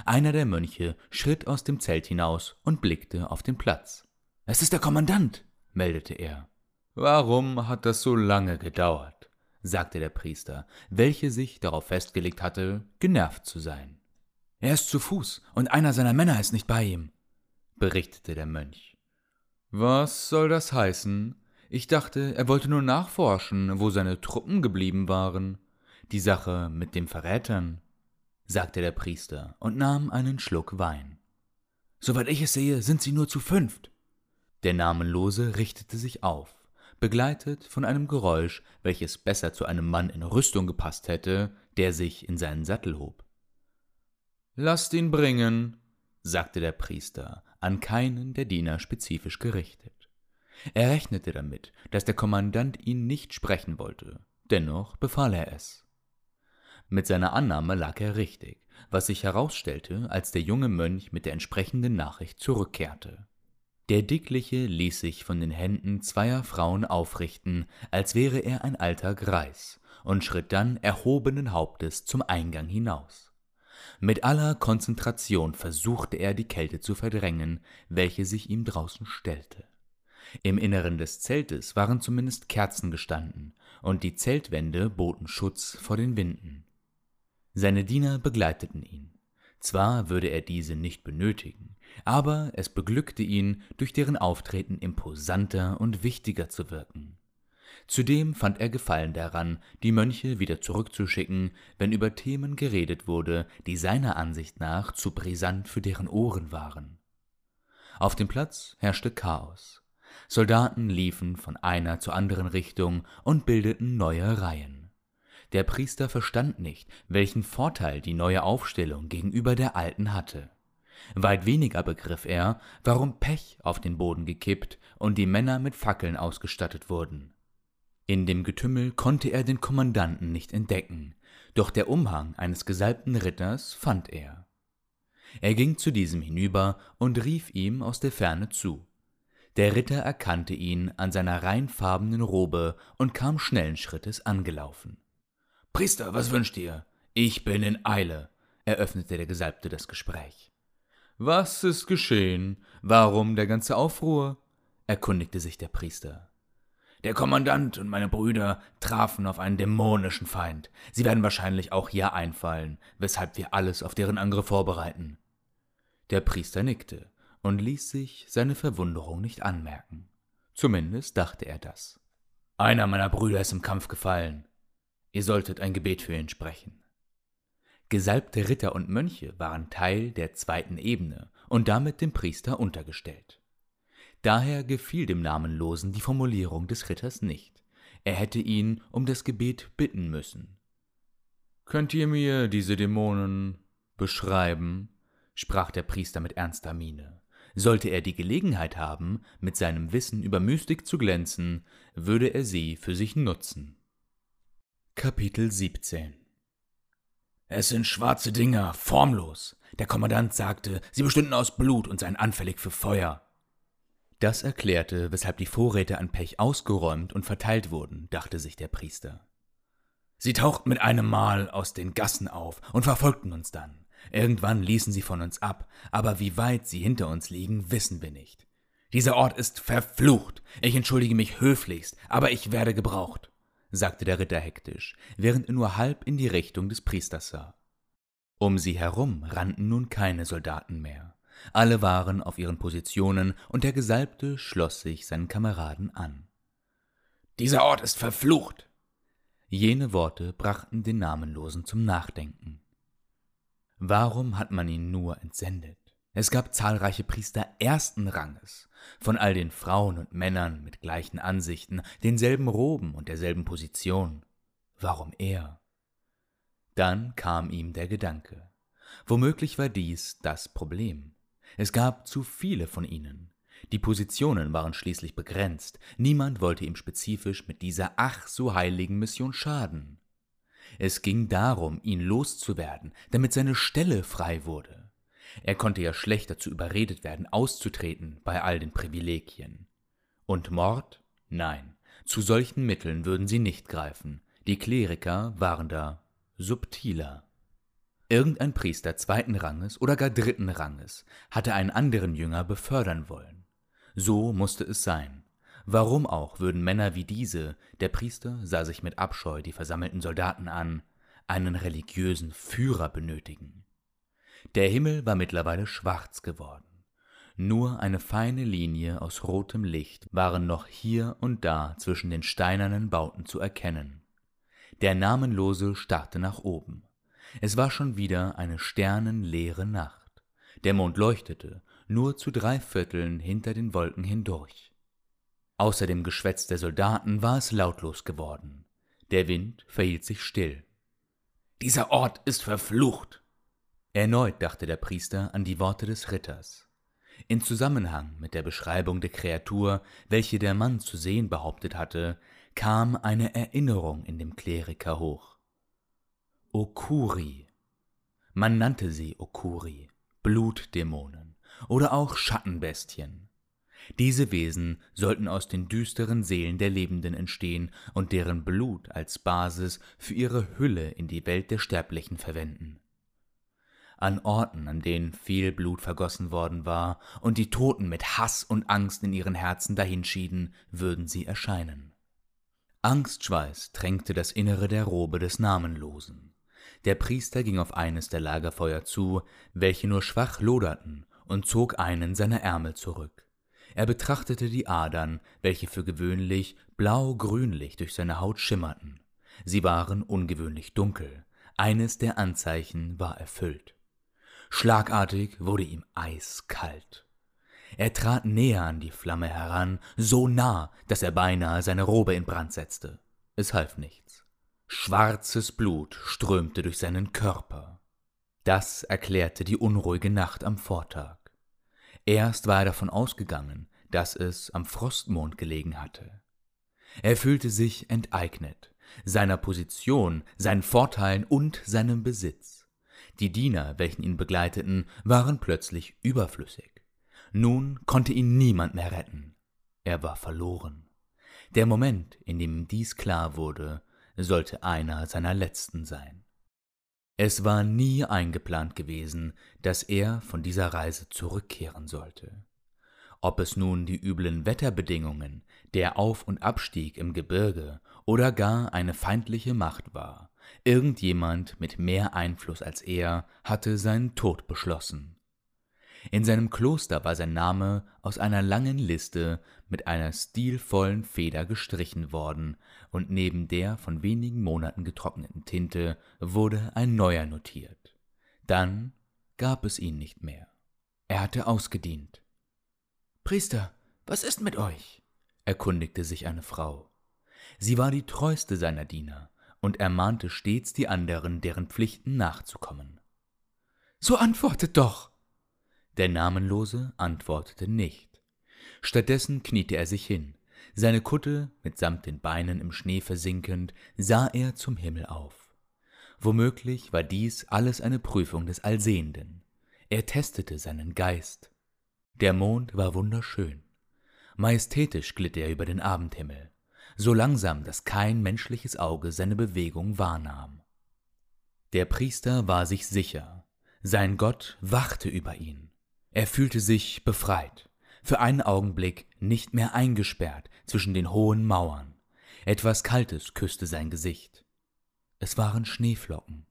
Einer der Mönche schritt aus dem Zelt hinaus und blickte auf den Platz. Es ist der Kommandant, meldete er. Warum hat das so lange gedauert? sagte der Priester, welcher sich darauf festgelegt hatte, genervt zu sein. Er ist zu Fuß, und einer seiner Männer ist nicht bei ihm, berichtete der Mönch. Was soll das heißen? Ich dachte, er wollte nur nachforschen, wo seine Truppen geblieben waren. Die Sache mit den Verrätern sagte der Priester und nahm einen Schluck Wein. Soweit ich es sehe, sind sie nur zu fünft. Der Namenlose richtete sich auf, begleitet von einem Geräusch, welches besser zu einem Mann in Rüstung gepasst hätte, der sich in seinen Sattel hob. Lasst ihn bringen, sagte der Priester, an keinen der Diener spezifisch gerichtet. Er rechnete damit, dass der Kommandant ihn nicht sprechen wollte, dennoch befahl er es. Mit seiner Annahme lag er richtig, was sich herausstellte, als der junge Mönch mit der entsprechenden Nachricht zurückkehrte. Der Dickliche ließ sich von den Händen zweier Frauen aufrichten, als wäre er ein alter Greis, und schritt dann erhobenen Hauptes zum Eingang hinaus. Mit aller Konzentration versuchte er, die Kälte zu verdrängen, welche sich ihm draußen stellte. Im Inneren des Zeltes waren zumindest Kerzen gestanden, und die Zeltwände boten Schutz vor den Winden. Seine Diener begleiteten ihn. Zwar würde er diese nicht benötigen, aber es beglückte ihn, durch deren Auftreten imposanter und wichtiger zu wirken. Zudem fand er Gefallen daran, die Mönche wieder zurückzuschicken, wenn über Themen geredet wurde, die seiner Ansicht nach zu brisant für deren Ohren waren. Auf dem Platz herrschte Chaos. Soldaten liefen von einer zur anderen Richtung und bildeten neue Reihen. Der Priester verstand nicht, welchen Vorteil die neue Aufstellung gegenüber der alten hatte. Weit weniger begriff er, warum Pech auf den Boden gekippt und die Männer mit Fackeln ausgestattet wurden. In dem Getümmel konnte er den Kommandanten nicht entdecken, doch der Umhang eines gesalbten Ritters fand er. Er ging zu diesem hinüber und rief ihm aus der Ferne zu. Der Ritter erkannte ihn an seiner reinfarbenen Robe und kam schnellen Schrittes angelaufen. Priester, was wünscht ihr? Ich bin in Eile, eröffnete der Gesalbte das Gespräch. Was ist geschehen? Warum der ganze Aufruhr? erkundigte sich der Priester. Der Kommandant und meine Brüder trafen auf einen dämonischen Feind. Sie werden wahrscheinlich auch hier einfallen, weshalb wir alles auf deren Angriff vorbereiten. Der Priester nickte und ließ sich seine Verwunderung nicht anmerken. Zumindest dachte er das. Einer meiner Brüder ist im Kampf gefallen. Ihr solltet ein Gebet für ihn sprechen. Gesalbte Ritter und Mönche waren Teil der zweiten Ebene und damit dem Priester untergestellt. Daher gefiel dem Namenlosen die Formulierung des Ritters nicht. Er hätte ihn um das Gebet bitten müssen. Könnt ihr mir diese Dämonen beschreiben? sprach der Priester mit ernster Miene. Sollte er die Gelegenheit haben, mit seinem Wissen über Mystik zu glänzen, würde er sie für sich nutzen. Kapitel 17 Es sind schwarze Dinger, formlos. Der Kommandant sagte, sie bestünden aus Blut und seien anfällig für Feuer. Das erklärte, weshalb die Vorräte an Pech ausgeräumt und verteilt wurden, dachte sich der Priester. Sie tauchten mit einem Mal aus den Gassen auf und verfolgten uns dann. Irgendwann ließen sie von uns ab, aber wie weit sie hinter uns liegen, wissen wir nicht. Dieser Ort ist verflucht. Ich entschuldige mich höflichst, aber ich werde gebraucht, sagte der Ritter hektisch, während er nur halb in die Richtung des Priesters sah. Um sie herum rannten nun keine Soldaten mehr. Alle waren auf ihren Positionen, und der Gesalbte schloss sich seinen Kameraden an. Dieser Ort ist verflucht. Jene Worte brachten den Namenlosen zum Nachdenken. Warum hat man ihn nur entsendet? Es gab zahlreiche Priester ersten Ranges, von all den Frauen und Männern mit gleichen Ansichten, denselben Roben und derselben Position. Warum er? Dann kam ihm der Gedanke. Womöglich war dies das Problem. Es gab zu viele von ihnen. Die Positionen waren schließlich begrenzt, niemand wollte ihm spezifisch mit dieser ach so heiligen Mission schaden. Es ging darum, ihn loszuwerden, damit seine Stelle frei wurde. Er konnte ja schlecht dazu überredet werden, auszutreten bei all den Privilegien. Und Mord? Nein, zu solchen Mitteln würden sie nicht greifen. Die Kleriker waren da subtiler. Irgendein Priester zweiten Ranges oder gar dritten Ranges hatte einen anderen Jünger befördern wollen. So musste es sein. Warum auch würden Männer wie diese, der Priester sah sich mit Abscheu die versammelten Soldaten an, einen religiösen Führer benötigen? Der Himmel war mittlerweile schwarz geworden. Nur eine feine Linie aus rotem Licht waren noch hier und da zwischen den steinernen Bauten zu erkennen. Der Namenlose starrte nach oben. Es war schon wieder eine sternenleere Nacht. Der Mond leuchtete, nur zu drei Vierteln hinter den Wolken hindurch. Außer dem Geschwätz der Soldaten war es lautlos geworden. Der Wind verhielt sich still. Dieser Ort ist verflucht. Erneut dachte der Priester an die Worte des Ritters. In Zusammenhang mit der Beschreibung der Kreatur, welche der Mann zu sehen behauptet hatte, kam eine Erinnerung in dem Kleriker hoch. Okuri. Man nannte sie Okuri, Blutdämonen oder auch Schattenbestien. Diese Wesen sollten aus den düsteren Seelen der Lebenden entstehen und deren Blut als Basis für ihre Hülle in die Welt der Sterblichen verwenden. An Orten, an denen viel Blut vergossen worden war und die Toten mit Hass und Angst in ihren Herzen dahinschieden, würden sie erscheinen. Angstschweiß tränkte das Innere der Robe des Namenlosen. Der Priester ging auf eines der Lagerfeuer zu, welche nur schwach loderten, und zog einen seiner Ärmel zurück. Er betrachtete die Adern, welche für gewöhnlich blau-grünlich durch seine Haut schimmerten. Sie waren ungewöhnlich dunkel. Eines der Anzeichen war erfüllt. Schlagartig wurde ihm eiskalt. Er trat näher an die Flamme heran, so nah, dass er beinahe seine Robe in Brand setzte. Es half nichts. Schwarzes Blut strömte durch seinen Körper. Das erklärte die unruhige Nacht am Vortag. Erst war er davon ausgegangen, dass es am Frostmond gelegen hatte. Er fühlte sich enteignet, seiner Position, seinen Vorteilen und seinem Besitz. Die Diener, welchen ihn begleiteten, waren plötzlich überflüssig. Nun konnte ihn niemand mehr retten. Er war verloren. Der Moment, in dem dies klar wurde, sollte einer seiner letzten sein. Es war nie eingeplant gewesen, dass er von dieser Reise zurückkehren sollte. Ob es nun die üblen Wetterbedingungen, der Auf- und Abstieg im Gebirge oder gar eine feindliche Macht war, irgendjemand mit mehr Einfluss als er hatte seinen Tod beschlossen. In seinem Kloster war sein Name aus einer langen Liste mit einer stilvollen Feder gestrichen worden, und neben der von wenigen Monaten getrockneten Tinte wurde ein neuer notiert. Dann gab es ihn nicht mehr. Er hatte ausgedient. Priester, was ist mit euch? erkundigte sich eine Frau. Sie war die treueste seiner Diener und ermahnte stets die anderen, deren Pflichten nachzukommen. So antwortet doch, der Namenlose antwortete nicht. Stattdessen kniete er sich hin. Seine Kutte, mitsamt den Beinen im Schnee versinkend, sah er zum Himmel auf. Womöglich war dies alles eine Prüfung des Allsehenden. Er testete seinen Geist. Der Mond war wunderschön. Majestätisch glitt er über den Abendhimmel, so langsam, dass kein menschliches Auge seine Bewegung wahrnahm. Der Priester war sich sicher, sein Gott wachte über ihn. Er fühlte sich befreit, für einen Augenblick nicht mehr eingesperrt zwischen den hohen Mauern. Etwas Kaltes küsste sein Gesicht. Es waren Schneeflocken,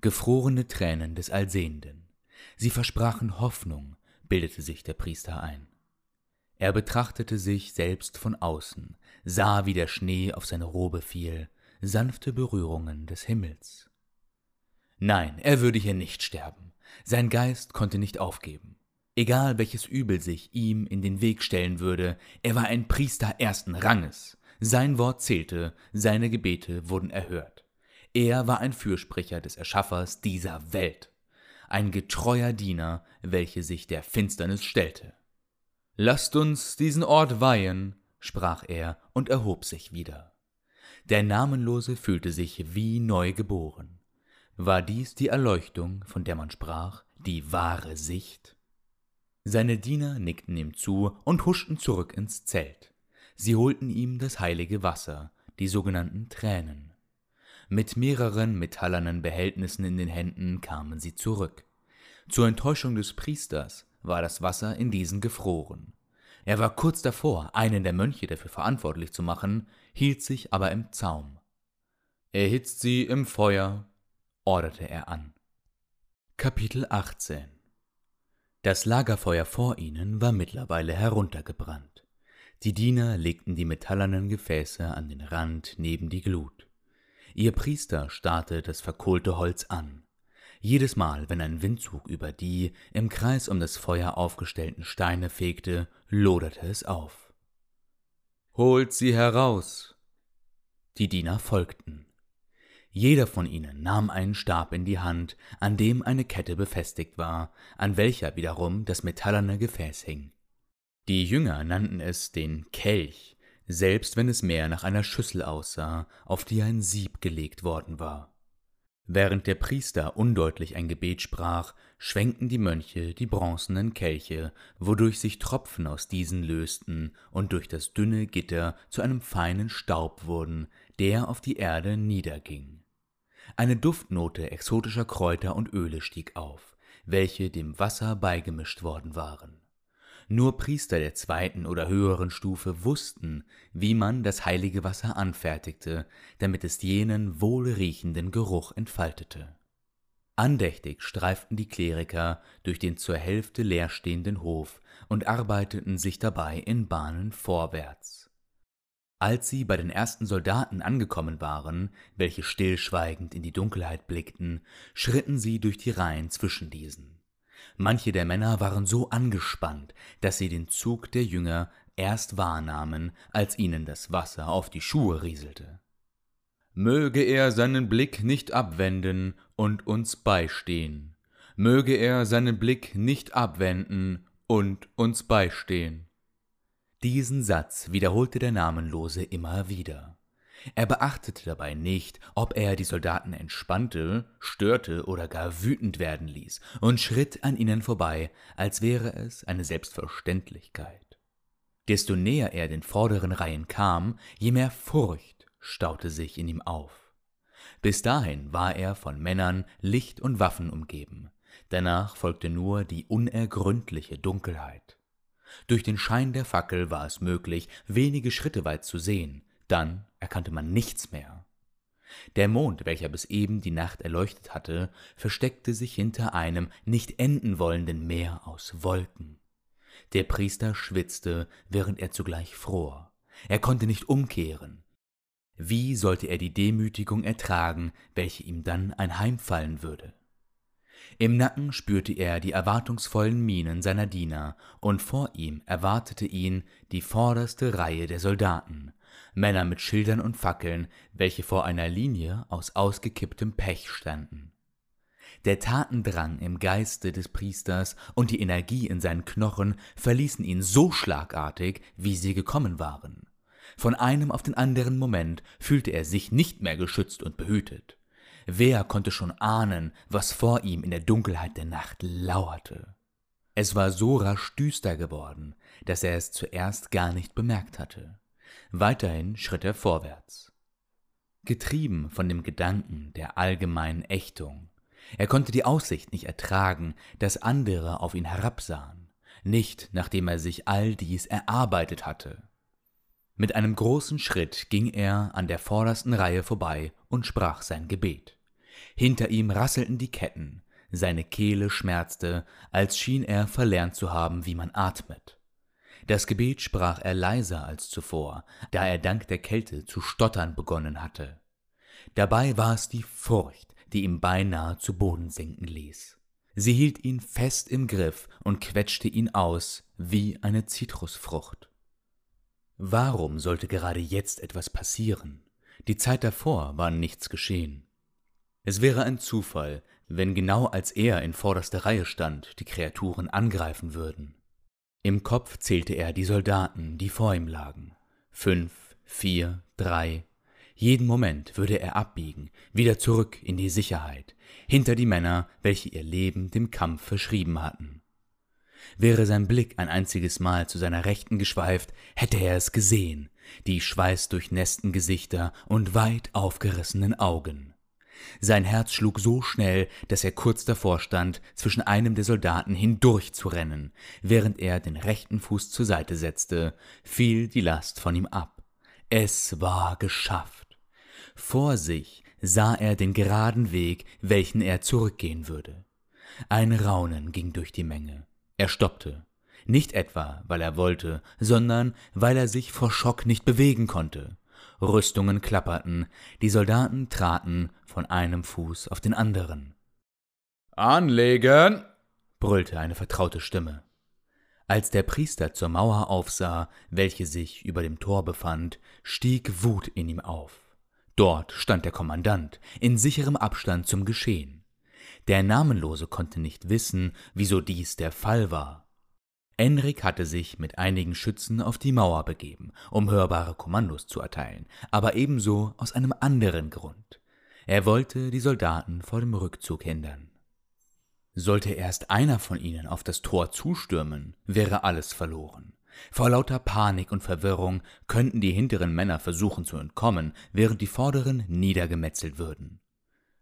gefrorene Tränen des Allsehenden. Sie versprachen Hoffnung, bildete sich der Priester ein. Er betrachtete sich selbst von außen, sah, wie der Schnee auf seine Robe fiel, sanfte Berührungen des Himmels. Nein, er würde hier nicht sterben. Sein Geist konnte nicht aufgeben. Egal welches Übel sich ihm in den Weg stellen würde, er war ein Priester ersten Ranges. Sein Wort zählte, seine Gebete wurden erhört. Er war ein Fürsprecher des Erschaffers dieser Welt, ein getreuer Diener, welcher sich der Finsternis stellte. Lasst uns diesen Ort weihen, sprach er und erhob sich wieder. Der Namenlose fühlte sich wie neu geboren. War dies die Erleuchtung, von der man sprach, die wahre Sicht? Seine Diener nickten ihm zu und huschten zurück ins Zelt. Sie holten ihm das heilige Wasser, die sogenannten Tränen. Mit mehreren metallernen Behältnissen in den Händen kamen sie zurück. Zur Enttäuschung des Priesters war das Wasser in diesen gefroren. Er war kurz davor, einen der Mönche dafür verantwortlich zu machen, hielt sich aber im Zaum. Erhitzt sie im Feuer, orderte er an. Kapitel 18 das Lagerfeuer vor ihnen war mittlerweile heruntergebrannt. Die Diener legten die metallernen Gefäße an den Rand neben die Glut. Ihr Priester starrte das verkohlte Holz an. Jedes Mal, wenn ein Windzug über die im Kreis um das Feuer aufgestellten Steine fegte, loderte es auf. Holt sie heraus! Die Diener folgten. Jeder von ihnen nahm einen Stab in die Hand, an dem eine Kette befestigt war, an welcher wiederum das metallerne Gefäß hing. Die Jünger nannten es den Kelch, selbst wenn es mehr nach einer Schüssel aussah, auf die ein Sieb gelegt worden war. Während der Priester undeutlich ein Gebet sprach, schwenkten die Mönche die bronzenen Kelche, wodurch sich Tropfen aus diesen lösten und durch das dünne Gitter zu einem feinen Staub wurden, der auf die Erde niederging. Eine Duftnote exotischer Kräuter und Öle stieg auf, welche dem Wasser beigemischt worden waren. Nur Priester der zweiten oder höheren Stufe wussten, wie man das heilige Wasser anfertigte, damit es jenen wohlriechenden Geruch entfaltete. Andächtig streiften die Kleriker durch den zur Hälfte leerstehenden Hof und arbeiteten sich dabei in Bahnen vorwärts. Als sie bei den ersten Soldaten angekommen waren, welche stillschweigend in die Dunkelheit blickten, schritten sie durch die Reihen zwischen diesen. Manche der Männer waren so angespannt, dass sie den Zug der Jünger erst wahrnahmen, als ihnen das Wasser auf die Schuhe rieselte. Möge er seinen Blick nicht abwenden und uns beistehen. Möge er seinen Blick nicht abwenden und uns beistehen. Diesen Satz wiederholte der Namenlose immer wieder. Er beachtete dabei nicht, ob er die Soldaten entspannte, störte oder gar wütend werden ließ, und schritt an ihnen vorbei, als wäre es eine Selbstverständlichkeit. Desto näher er den vorderen Reihen kam, je mehr Furcht staute sich in ihm auf. Bis dahin war er von Männern, Licht und Waffen umgeben, danach folgte nur die unergründliche Dunkelheit. Durch den Schein der Fackel war es möglich, wenige Schritte weit zu sehen, dann erkannte man nichts mehr. Der Mond, welcher bis eben die Nacht erleuchtet hatte, versteckte sich hinter einem nicht enden wollenden Meer aus Wolken. Der Priester schwitzte, während er zugleich fror. Er konnte nicht umkehren. Wie sollte er die Demütigung ertragen, welche ihm dann einheimfallen würde? Im Nacken spürte er die erwartungsvollen Mienen seiner Diener, und vor ihm erwartete ihn die vorderste Reihe der Soldaten, Männer mit Schildern und Fackeln, welche vor einer Linie aus ausgekipptem Pech standen. Der Tatendrang im Geiste des Priesters und die Energie in seinen Knochen verließen ihn so schlagartig, wie sie gekommen waren. Von einem auf den anderen Moment fühlte er sich nicht mehr geschützt und behütet. Wer konnte schon ahnen, was vor ihm in der Dunkelheit der Nacht lauerte? Es war so rasch düster geworden, dass er es zuerst gar nicht bemerkt hatte. Weiterhin schritt er vorwärts. Getrieben von dem Gedanken der allgemeinen Ächtung, er konnte die Aussicht nicht ertragen, dass andere auf ihn herabsahen, nicht nachdem er sich all dies erarbeitet hatte. Mit einem großen Schritt ging er an der vordersten Reihe vorbei und sprach sein Gebet. Hinter ihm rasselten die Ketten, seine Kehle schmerzte, als schien er verlernt zu haben, wie man atmet. Das Gebet sprach er leiser als zuvor, da er dank der Kälte zu stottern begonnen hatte. Dabei war es die Furcht, die ihn beinahe zu Boden sinken ließ. Sie hielt ihn fest im Griff und quetschte ihn aus wie eine Zitrusfrucht. Warum sollte gerade jetzt etwas passieren? Die Zeit davor war nichts geschehen. Es wäre ein Zufall, wenn genau als er in vorderster Reihe stand, die Kreaturen angreifen würden. Im Kopf zählte er die Soldaten, die vor ihm lagen. Fünf, vier, drei. Jeden Moment würde er abbiegen, wieder zurück in die Sicherheit, hinter die Männer, welche ihr Leben dem Kampf verschrieben hatten. Wäre sein Blick ein einziges Mal zu seiner Rechten geschweift, hätte er es gesehen, die schweißdurchnässten Gesichter und weit aufgerissenen Augen. Sein Herz schlug so schnell, dass er kurz davor stand, zwischen einem der Soldaten hindurch zu rennen. Während er den rechten Fuß zur Seite setzte, fiel die Last von ihm ab. Es war geschafft. Vor sich sah er den geraden Weg, welchen er zurückgehen würde. Ein Raunen ging durch die Menge. Er stoppte. Nicht etwa, weil er wollte, sondern weil er sich vor Schock nicht bewegen konnte. Rüstungen klapperten, die Soldaten traten von einem Fuß auf den anderen. Anlegen! brüllte eine vertraute Stimme. Als der Priester zur Mauer aufsah, welche sich über dem Tor befand, stieg Wut in ihm auf. Dort stand der Kommandant, in sicherem Abstand zum Geschehen. Der Namenlose konnte nicht wissen, wieso dies der Fall war. Enrik hatte sich mit einigen Schützen auf die Mauer begeben, um hörbare Kommandos zu erteilen, aber ebenso aus einem anderen Grund. Er wollte die Soldaten vor dem Rückzug hindern. Sollte erst einer von ihnen auf das Tor zustürmen, wäre alles verloren. Vor lauter Panik und Verwirrung könnten die hinteren Männer versuchen zu entkommen, während die vorderen niedergemetzelt würden.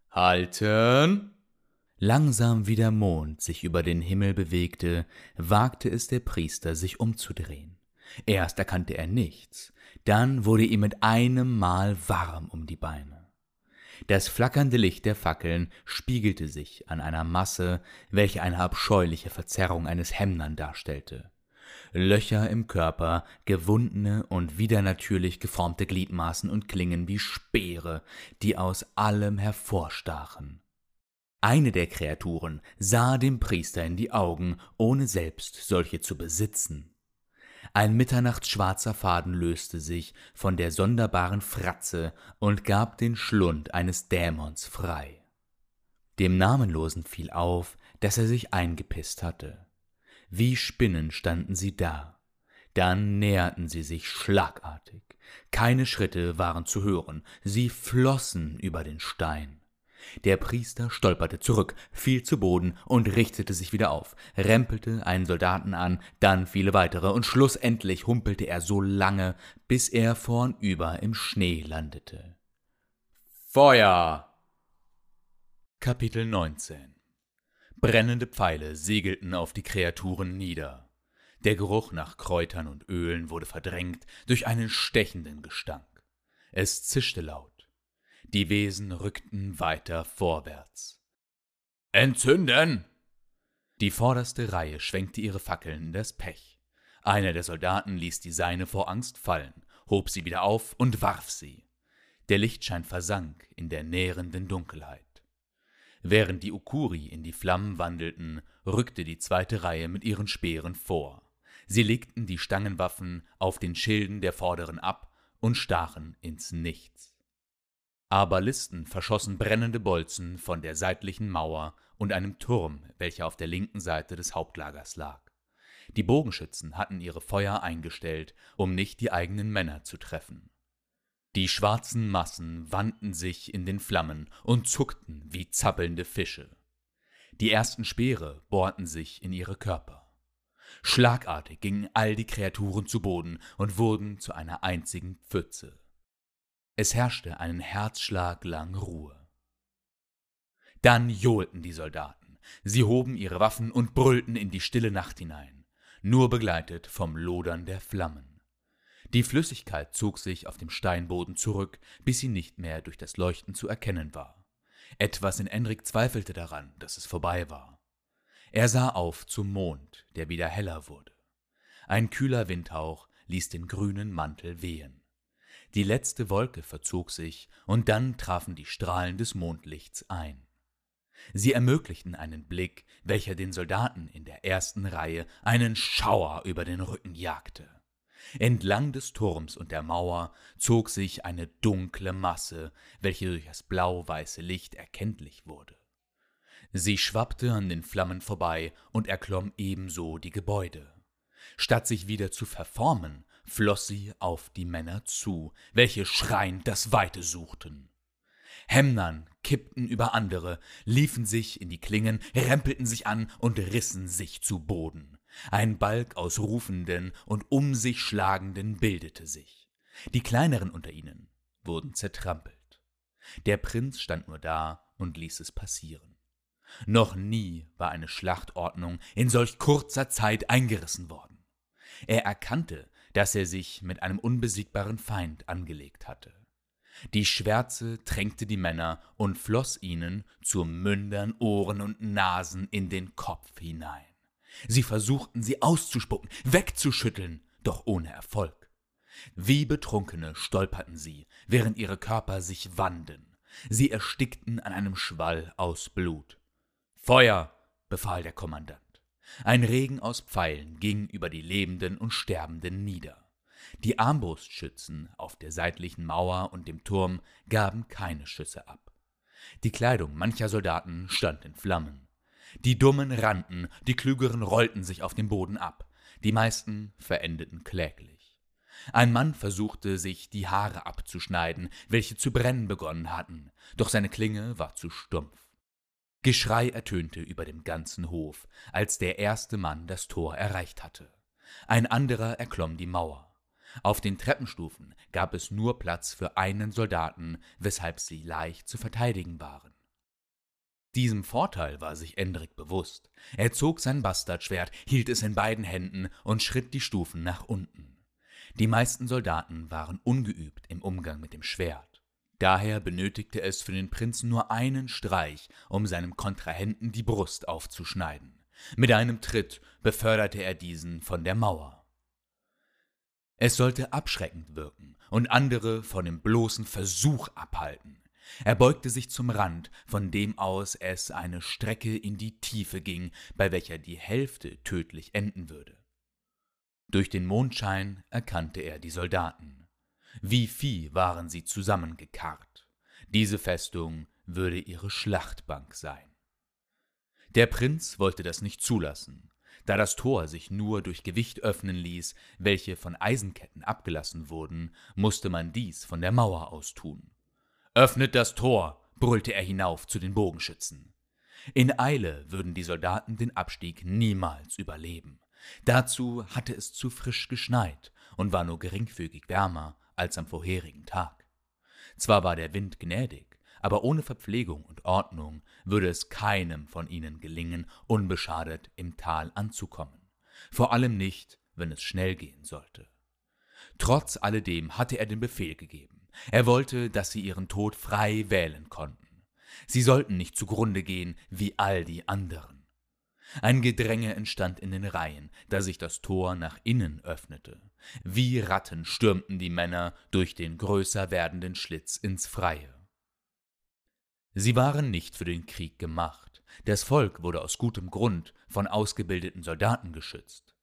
Halten! Langsam wie der Mond sich über den Himmel bewegte, wagte es der Priester, sich umzudrehen. Erst erkannte er nichts, dann wurde ihm mit einem Mal warm um die Beine. Das flackernde Licht der Fackeln spiegelte sich an einer Masse, welche eine abscheuliche Verzerrung eines Hemnern darstellte. Löcher im Körper, gewundene und widernatürlich geformte Gliedmaßen und Klingen wie Speere, die aus allem hervorstachen. Eine der Kreaturen sah dem Priester in die Augen, ohne selbst solche zu besitzen. Ein mitternachtsschwarzer Faden löste sich von der sonderbaren Fratze und gab den Schlund eines Dämons frei. Dem Namenlosen fiel auf, dass er sich eingepisst hatte. Wie Spinnen standen sie da. Dann näherten sie sich schlagartig. Keine Schritte waren zu hören, sie flossen über den Stein. Der Priester stolperte zurück, fiel zu Boden und richtete sich wieder auf, rempelte einen Soldaten an, dann viele weitere, und schlussendlich humpelte er so lange, bis er vornüber im Schnee landete. Feuer! Kapitel 19 Brennende Pfeile segelten auf die Kreaturen nieder. Der Geruch nach Kräutern und Ölen wurde verdrängt durch einen stechenden Gestank. Es zischte laut. Die Wesen rückten weiter vorwärts. Entzünden! Die vorderste Reihe schwenkte ihre Fackeln in das Pech. Einer der Soldaten ließ die seine vor Angst fallen, hob sie wieder auf und warf sie. Der Lichtschein versank in der nährenden Dunkelheit. Während die Ukuri in die Flammen wandelten, rückte die zweite Reihe mit ihren Speeren vor. Sie legten die Stangenwaffen auf den Schilden der vorderen ab und stachen ins Nichts. Aberlisten verschossen brennende Bolzen von der seitlichen Mauer und einem Turm, welcher auf der linken Seite des Hauptlagers lag. Die Bogenschützen hatten ihre Feuer eingestellt, um nicht die eigenen Männer zu treffen. Die schwarzen Massen wandten sich in den Flammen und zuckten wie zappelnde Fische. Die ersten Speere bohrten sich in ihre Körper. Schlagartig gingen all die Kreaturen zu Boden und wurden zu einer einzigen Pfütze. Es herrschte einen Herzschlag lang Ruhe. Dann johlten die Soldaten. Sie hoben ihre Waffen und brüllten in die stille Nacht hinein, nur begleitet vom Lodern der Flammen. Die Flüssigkeit zog sich auf dem Steinboden zurück, bis sie nicht mehr durch das Leuchten zu erkennen war. Etwas in Enrik zweifelte daran, dass es vorbei war. Er sah auf zum Mond, der wieder heller wurde. Ein kühler Windhauch ließ den grünen Mantel wehen. Die letzte Wolke verzog sich, und dann trafen die Strahlen des Mondlichts ein. Sie ermöglichten einen Blick, welcher den Soldaten in der ersten Reihe einen Schauer über den Rücken jagte. Entlang des Turms und der Mauer zog sich eine dunkle Masse, welche durch das blau-weiße Licht erkenntlich wurde. Sie schwappte an den Flammen vorbei und erklomm ebenso die Gebäude. Statt sich wieder zu verformen, floss sie auf die Männer zu, welche schreiend das Weite suchten. Hemnern kippten über andere, liefen sich in die Klingen, rempelten sich an und rissen sich zu Boden. Ein Balk aus Rufenden und um sich Schlagenden bildete sich. Die kleineren unter ihnen wurden zertrampelt. Der Prinz stand nur da und ließ es passieren. Noch nie war eine Schlachtordnung in solch kurzer Zeit eingerissen worden. Er erkannte, dass er sich mit einem unbesiegbaren Feind angelegt hatte. Die Schwärze tränkte die Männer und floss ihnen zu Mündern, Ohren und Nasen in den Kopf hinein. Sie versuchten, sie auszuspucken, wegzuschütteln, doch ohne Erfolg. Wie Betrunkene stolperten sie, während ihre Körper sich wanden. Sie erstickten an einem Schwall aus Blut. Feuer, befahl der Kommandant. Ein Regen aus Pfeilen ging über die Lebenden und Sterbenden nieder. Die Armbrustschützen auf der seitlichen Mauer und dem Turm gaben keine Schüsse ab. Die Kleidung mancher Soldaten stand in Flammen. Die Dummen rannten, die Klügeren rollten sich auf dem Boden ab. Die meisten verendeten kläglich. Ein Mann versuchte, sich die Haare abzuschneiden, welche zu brennen begonnen hatten, doch seine Klinge war zu stumpf. Geschrei ertönte über dem ganzen Hof, als der erste Mann das Tor erreicht hatte. Ein anderer erklomm die Mauer. Auf den Treppenstufen gab es nur Platz für einen Soldaten, weshalb sie leicht zu verteidigen waren. Diesem Vorteil war sich Endrik bewusst. Er zog sein Bastardschwert, hielt es in beiden Händen und schritt die Stufen nach unten. Die meisten Soldaten waren ungeübt im Umgang mit dem Schwert. Daher benötigte es für den Prinzen nur einen Streich, um seinem Kontrahenten die Brust aufzuschneiden. Mit einem Tritt beförderte er diesen von der Mauer. Es sollte abschreckend wirken und andere von dem bloßen Versuch abhalten. Er beugte sich zum Rand, von dem aus es eine Strecke in die Tiefe ging, bei welcher die Hälfte tödlich enden würde. Durch den Mondschein erkannte er die Soldaten. Wie Vieh waren sie zusammengekarrt. Diese Festung würde ihre Schlachtbank sein. Der Prinz wollte das nicht zulassen. Da das Tor sich nur durch Gewicht öffnen ließ, welche von Eisenketten abgelassen wurden, musste man dies von der Mauer aus tun. Öffnet das Tor, brüllte er hinauf zu den Bogenschützen. In Eile würden die Soldaten den Abstieg niemals überleben. Dazu hatte es zu frisch geschneit und war nur geringfügig wärmer als am vorherigen Tag. Zwar war der Wind gnädig, aber ohne Verpflegung und Ordnung würde es keinem von ihnen gelingen, unbeschadet im Tal anzukommen, vor allem nicht, wenn es schnell gehen sollte. Trotz alledem hatte er den Befehl gegeben. Er wollte, dass sie ihren Tod frei wählen konnten. Sie sollten nicht zugrunde gehen wie all die anderen. Ein Gedränge entstand in den Reihen, da sich das Tor nach innen öffnete. Wie Ratten stürmten die Männer durch den größer werdenden Schlitz ins Freie. Sie waren nicht für den Krieg gemacht. Das Volk wurde aus gutem Grund von ausgebildeten Soldaten geschützt.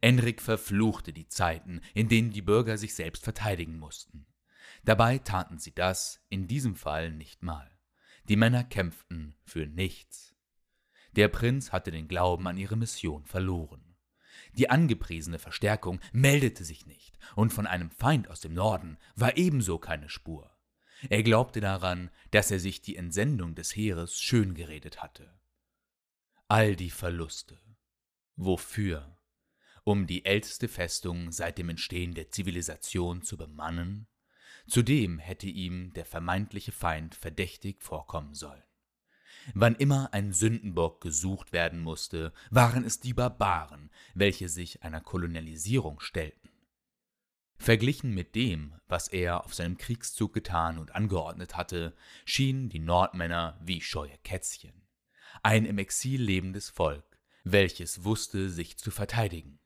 Enrik verfluchte die Zeiten, in denen die Bürger sich selbst verteidigen mussten. Dabei taten sie das in diesem Fall nicht mal. Die Männer kämpften für nichts. Der Prinz hatte den Glauben an ihre Mission verloren. Die angepriesene Verstärkung meldete sich nicht, und von einem Feind aus dem Norden war ebenso keine Spur. Er glaubte daran, dass er sich die Entsendung des Heeres schön geredet hatte. All die Verluste. Wofür? Um die älteste Festung seit dem Entstehen der Zivilisation zu bemannen? Zudem hätte ihm der vermeintliche Feind verdächtig vorkommen sollen. Wann immer ein Sündenbock gesucht werden musste, waren es die Barbaren, welche sich einer Kolonialisierung stellten. Verglichen mit dem, was er auf seinem Kriegszug getan und angeordnet hatte, schienen die Nordmänner wie scheue Kätzchen. Ein im Exil lebendes Volk, welches wusste, sich zu verteidigen.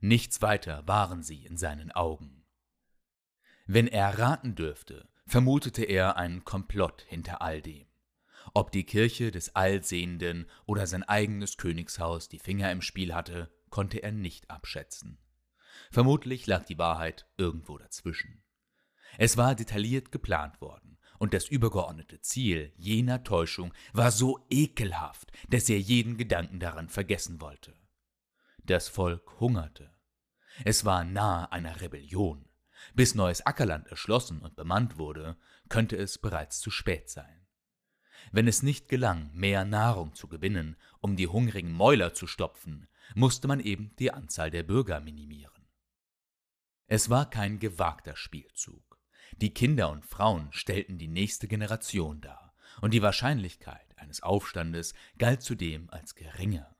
Nichts weiter waren sie in seinen Augen. Wenn er raten dürfte, vermutete er einen Komplott hinter all dem. Ob die Kirche des Allsehenden oder sein eigenes Königshaus die Finger im Spiel hatte, konnte er nicht abschätzen. Vermutlich lag die Wahrheit irgendwo dazwischen. Es war detailliert geplant worden, und das übergeordnete Ziel jener Täuschung war so ekelhaft, dass er jeden Gedanken daran vergessen wollte. Das Volk hungerte. Es war nahe einer Rebellion. Bis neues Ackerland erschlossen und bemannt wurde, könnte es bereits zu spät sein. Wenn es nicht gelang, mehr Nahrung zu gewinnen, um die hungrigen Mäuler zu stopfen, musste man eben die Anzahl der Bürger minimieren. Es war kein gewagter Spielzug. Die Kinder und Frauen stellten die nächste Generation dar, und die Wahrscheinlichkeit eines Aufstandes galt zudem als geringer.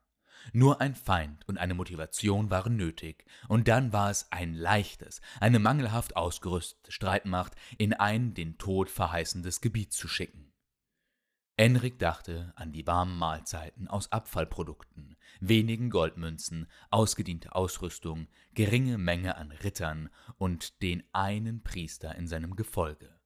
Nur ein Feind und eine Motivation waren nötig, und dann war es ein leichtes, eine mangelhaft ausgerüstete Streitmacht in ein den Tod verheißendes Gebiet zu schicken. Enrik dachte an die warmen Mahlzeiten aus Abfallprodukten, wenigen Goldmünzen, ausgediente Ausrüstung, geringe Menge an Rittern und den einen Priester in seinem Gefolge.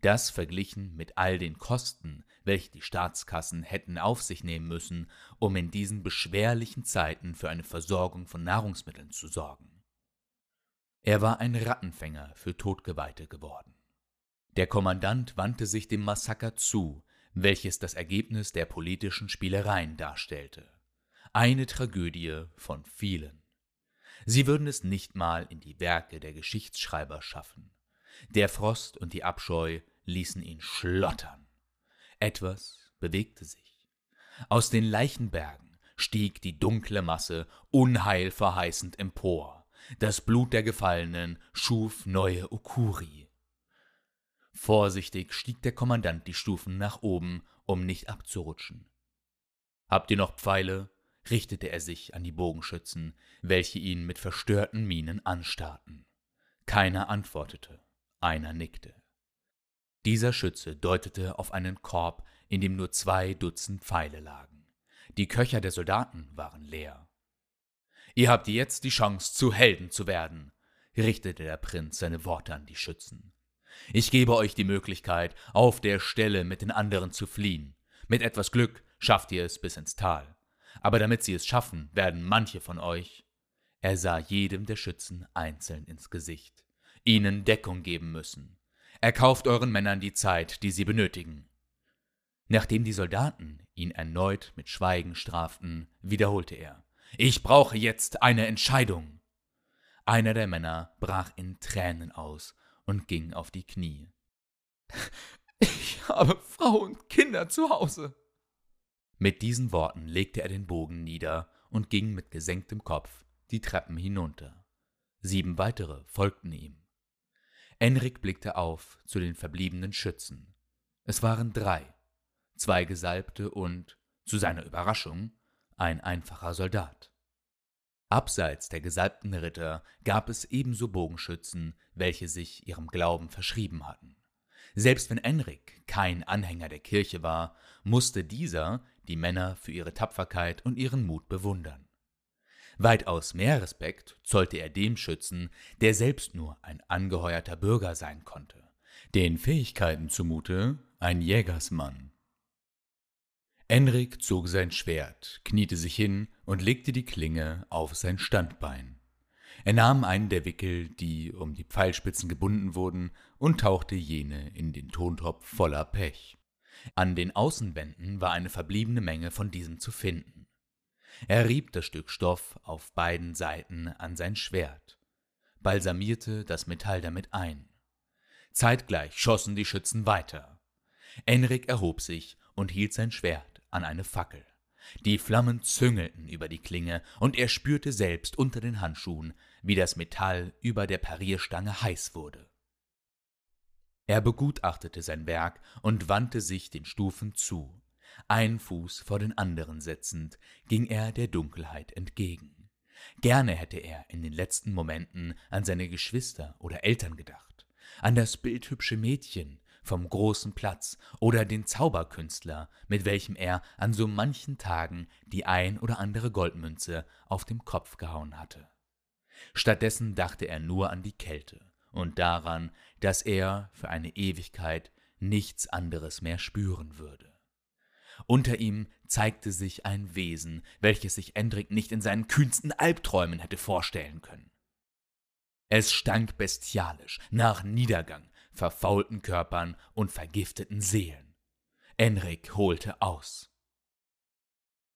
Das verglichen mit all den Kosten, welche die Staatskassen hätten auf sich nehmen müssen, um in diesen beschwerlichen Zeiten für eine Versorgung von Nahrungsmitteln zu sorgen. Er war ein Rattenfänger für Todgeweihte geworden. Der Kommandant wandte sich dem Massaker zu, welches das Ergebnis der politischen Spielereien darstellte. Eine Tragödie von vielen. Sie würden es nicht mal in die Werke der Geschichtsschreiber schaffen. Der Frost und die Abscheu ließen ihn schlottern. Etwas bewegte sich. Aus den Leichenbergen stieg die dunkle Masse unheilverheißend empor. Das Blut der Gefallenen schuf neue Okuri. Vorsichtig stieg der Kommandant die Stufen nach oben, um nicht abzurutschen. Habt ihr noch Pfeile? richtete er sich an die Bogenschützen, welche ihn mit verstörten Mienen anstarrten. Keiner antwortete, einer nickte. Dieser Schütze deutete auf einen Korb, in dem nur zwei Dutzend Pfeile lagen. Die Köcher der Soldaten waren leer. Ihr habt jetzt die Chance, zu Helden zu werden, richtete der Prinz seine Worte an die Schützen. Ich gebe euch die Möglichkeit, auf der Stelle mit den anderen zu fliehen. Mit etwas Glück schafft ihr es bis ins Tal. Aber damit sie es schaffen, werden manche von euch, er sah jedem der Schützen einzeln ins Gesicht, ihnen Deckung geben müssen. Erkauft euren Männern die Zeit, die sie benötigen. Nachdem die Soldaten ihn erneut mit Schweigen straften, wiederholte er Ich brauche jetzt eine Entscheidung. Einer der Männer brach in Tränen aus und ging auf die Knie. [LAUGHS] Ich habe Frau und Kinder zu Hause. Mit diesen Worten legte er den Bogen nieder und ging mit gesenktem Kopf die Treppen hinunter. Sieben weitere folgten ihm. Enrik blickte auf zu den verbliebenen Schützen. Es waren drei, zwei Gesalbte und, zu seiner Überraschung, ein einfacher Soldat. Abseits der gesalbten Ritter gab es ebenso Bogenschützen, welche sich ihrem Glauben verschrieben hatten. Selbst wenn Enrik kein Anhänger der Kirche war, musste dieser die Männer für ihre Tapferkeit und ihren Mut bewundern. Weitaus mehr Respekt zollte er dem Schützen, der selbst nur ein angeheuerter Bürger sein konnte, den Fähigkeiten zumute ein Jägersmann. Enrik zog sein Schwert, kniete sich hin und legte die Klinge auf sein Standbein. Er nahm einen der Wickel, die um die Pfeilspitzen gebunden wurden, und tauchte jene in den Tontopf voller Pech. An den Außenwänden war eine verbliebene Menge von diesem zu finden. Er rieb das Stück Stoff auf beiden Seiten an sein Schwert, balsamierte das Metall damit ein. Zeitgleich schossen die Schützen weiter. Enrik erhob sich und hielt sein Schwert an eine Fackel. Die Flammen züngelten über die Klinge, und er spürte selbst unter den Handschuhen, wie das Metall über der Parierstange heiß wurde. Er begutachtete sein Werk und wandte sich den Stufen zu. Ein Fuß vor den anderen setzend, ging er der Dunkelheit entgegen. Gerne hätte er in den letzten Momenten an seine Geschwister oder Eltern gedacht, an das bildhübsche Mädchen, vom großen Platz oder den Zauberkünstler, mit welchem er an so manchen Tagen die ein oder andere Goldmünze auf dem Kopf gehauen hatte. Stattdessen dachte er nur an die Kälte und daran, dass er für eine Ewigkeit nichts anderes mehr spüren würde. Unter ihm zeigte sich ein Wesen, welches sich Endrik nicht in seinen kühnsten Albträumen hätte vorstellen können. Es stank bestialisch nach Niedergang, verfaulten Körpern und vergifteten Seelen. Enrik holte aus.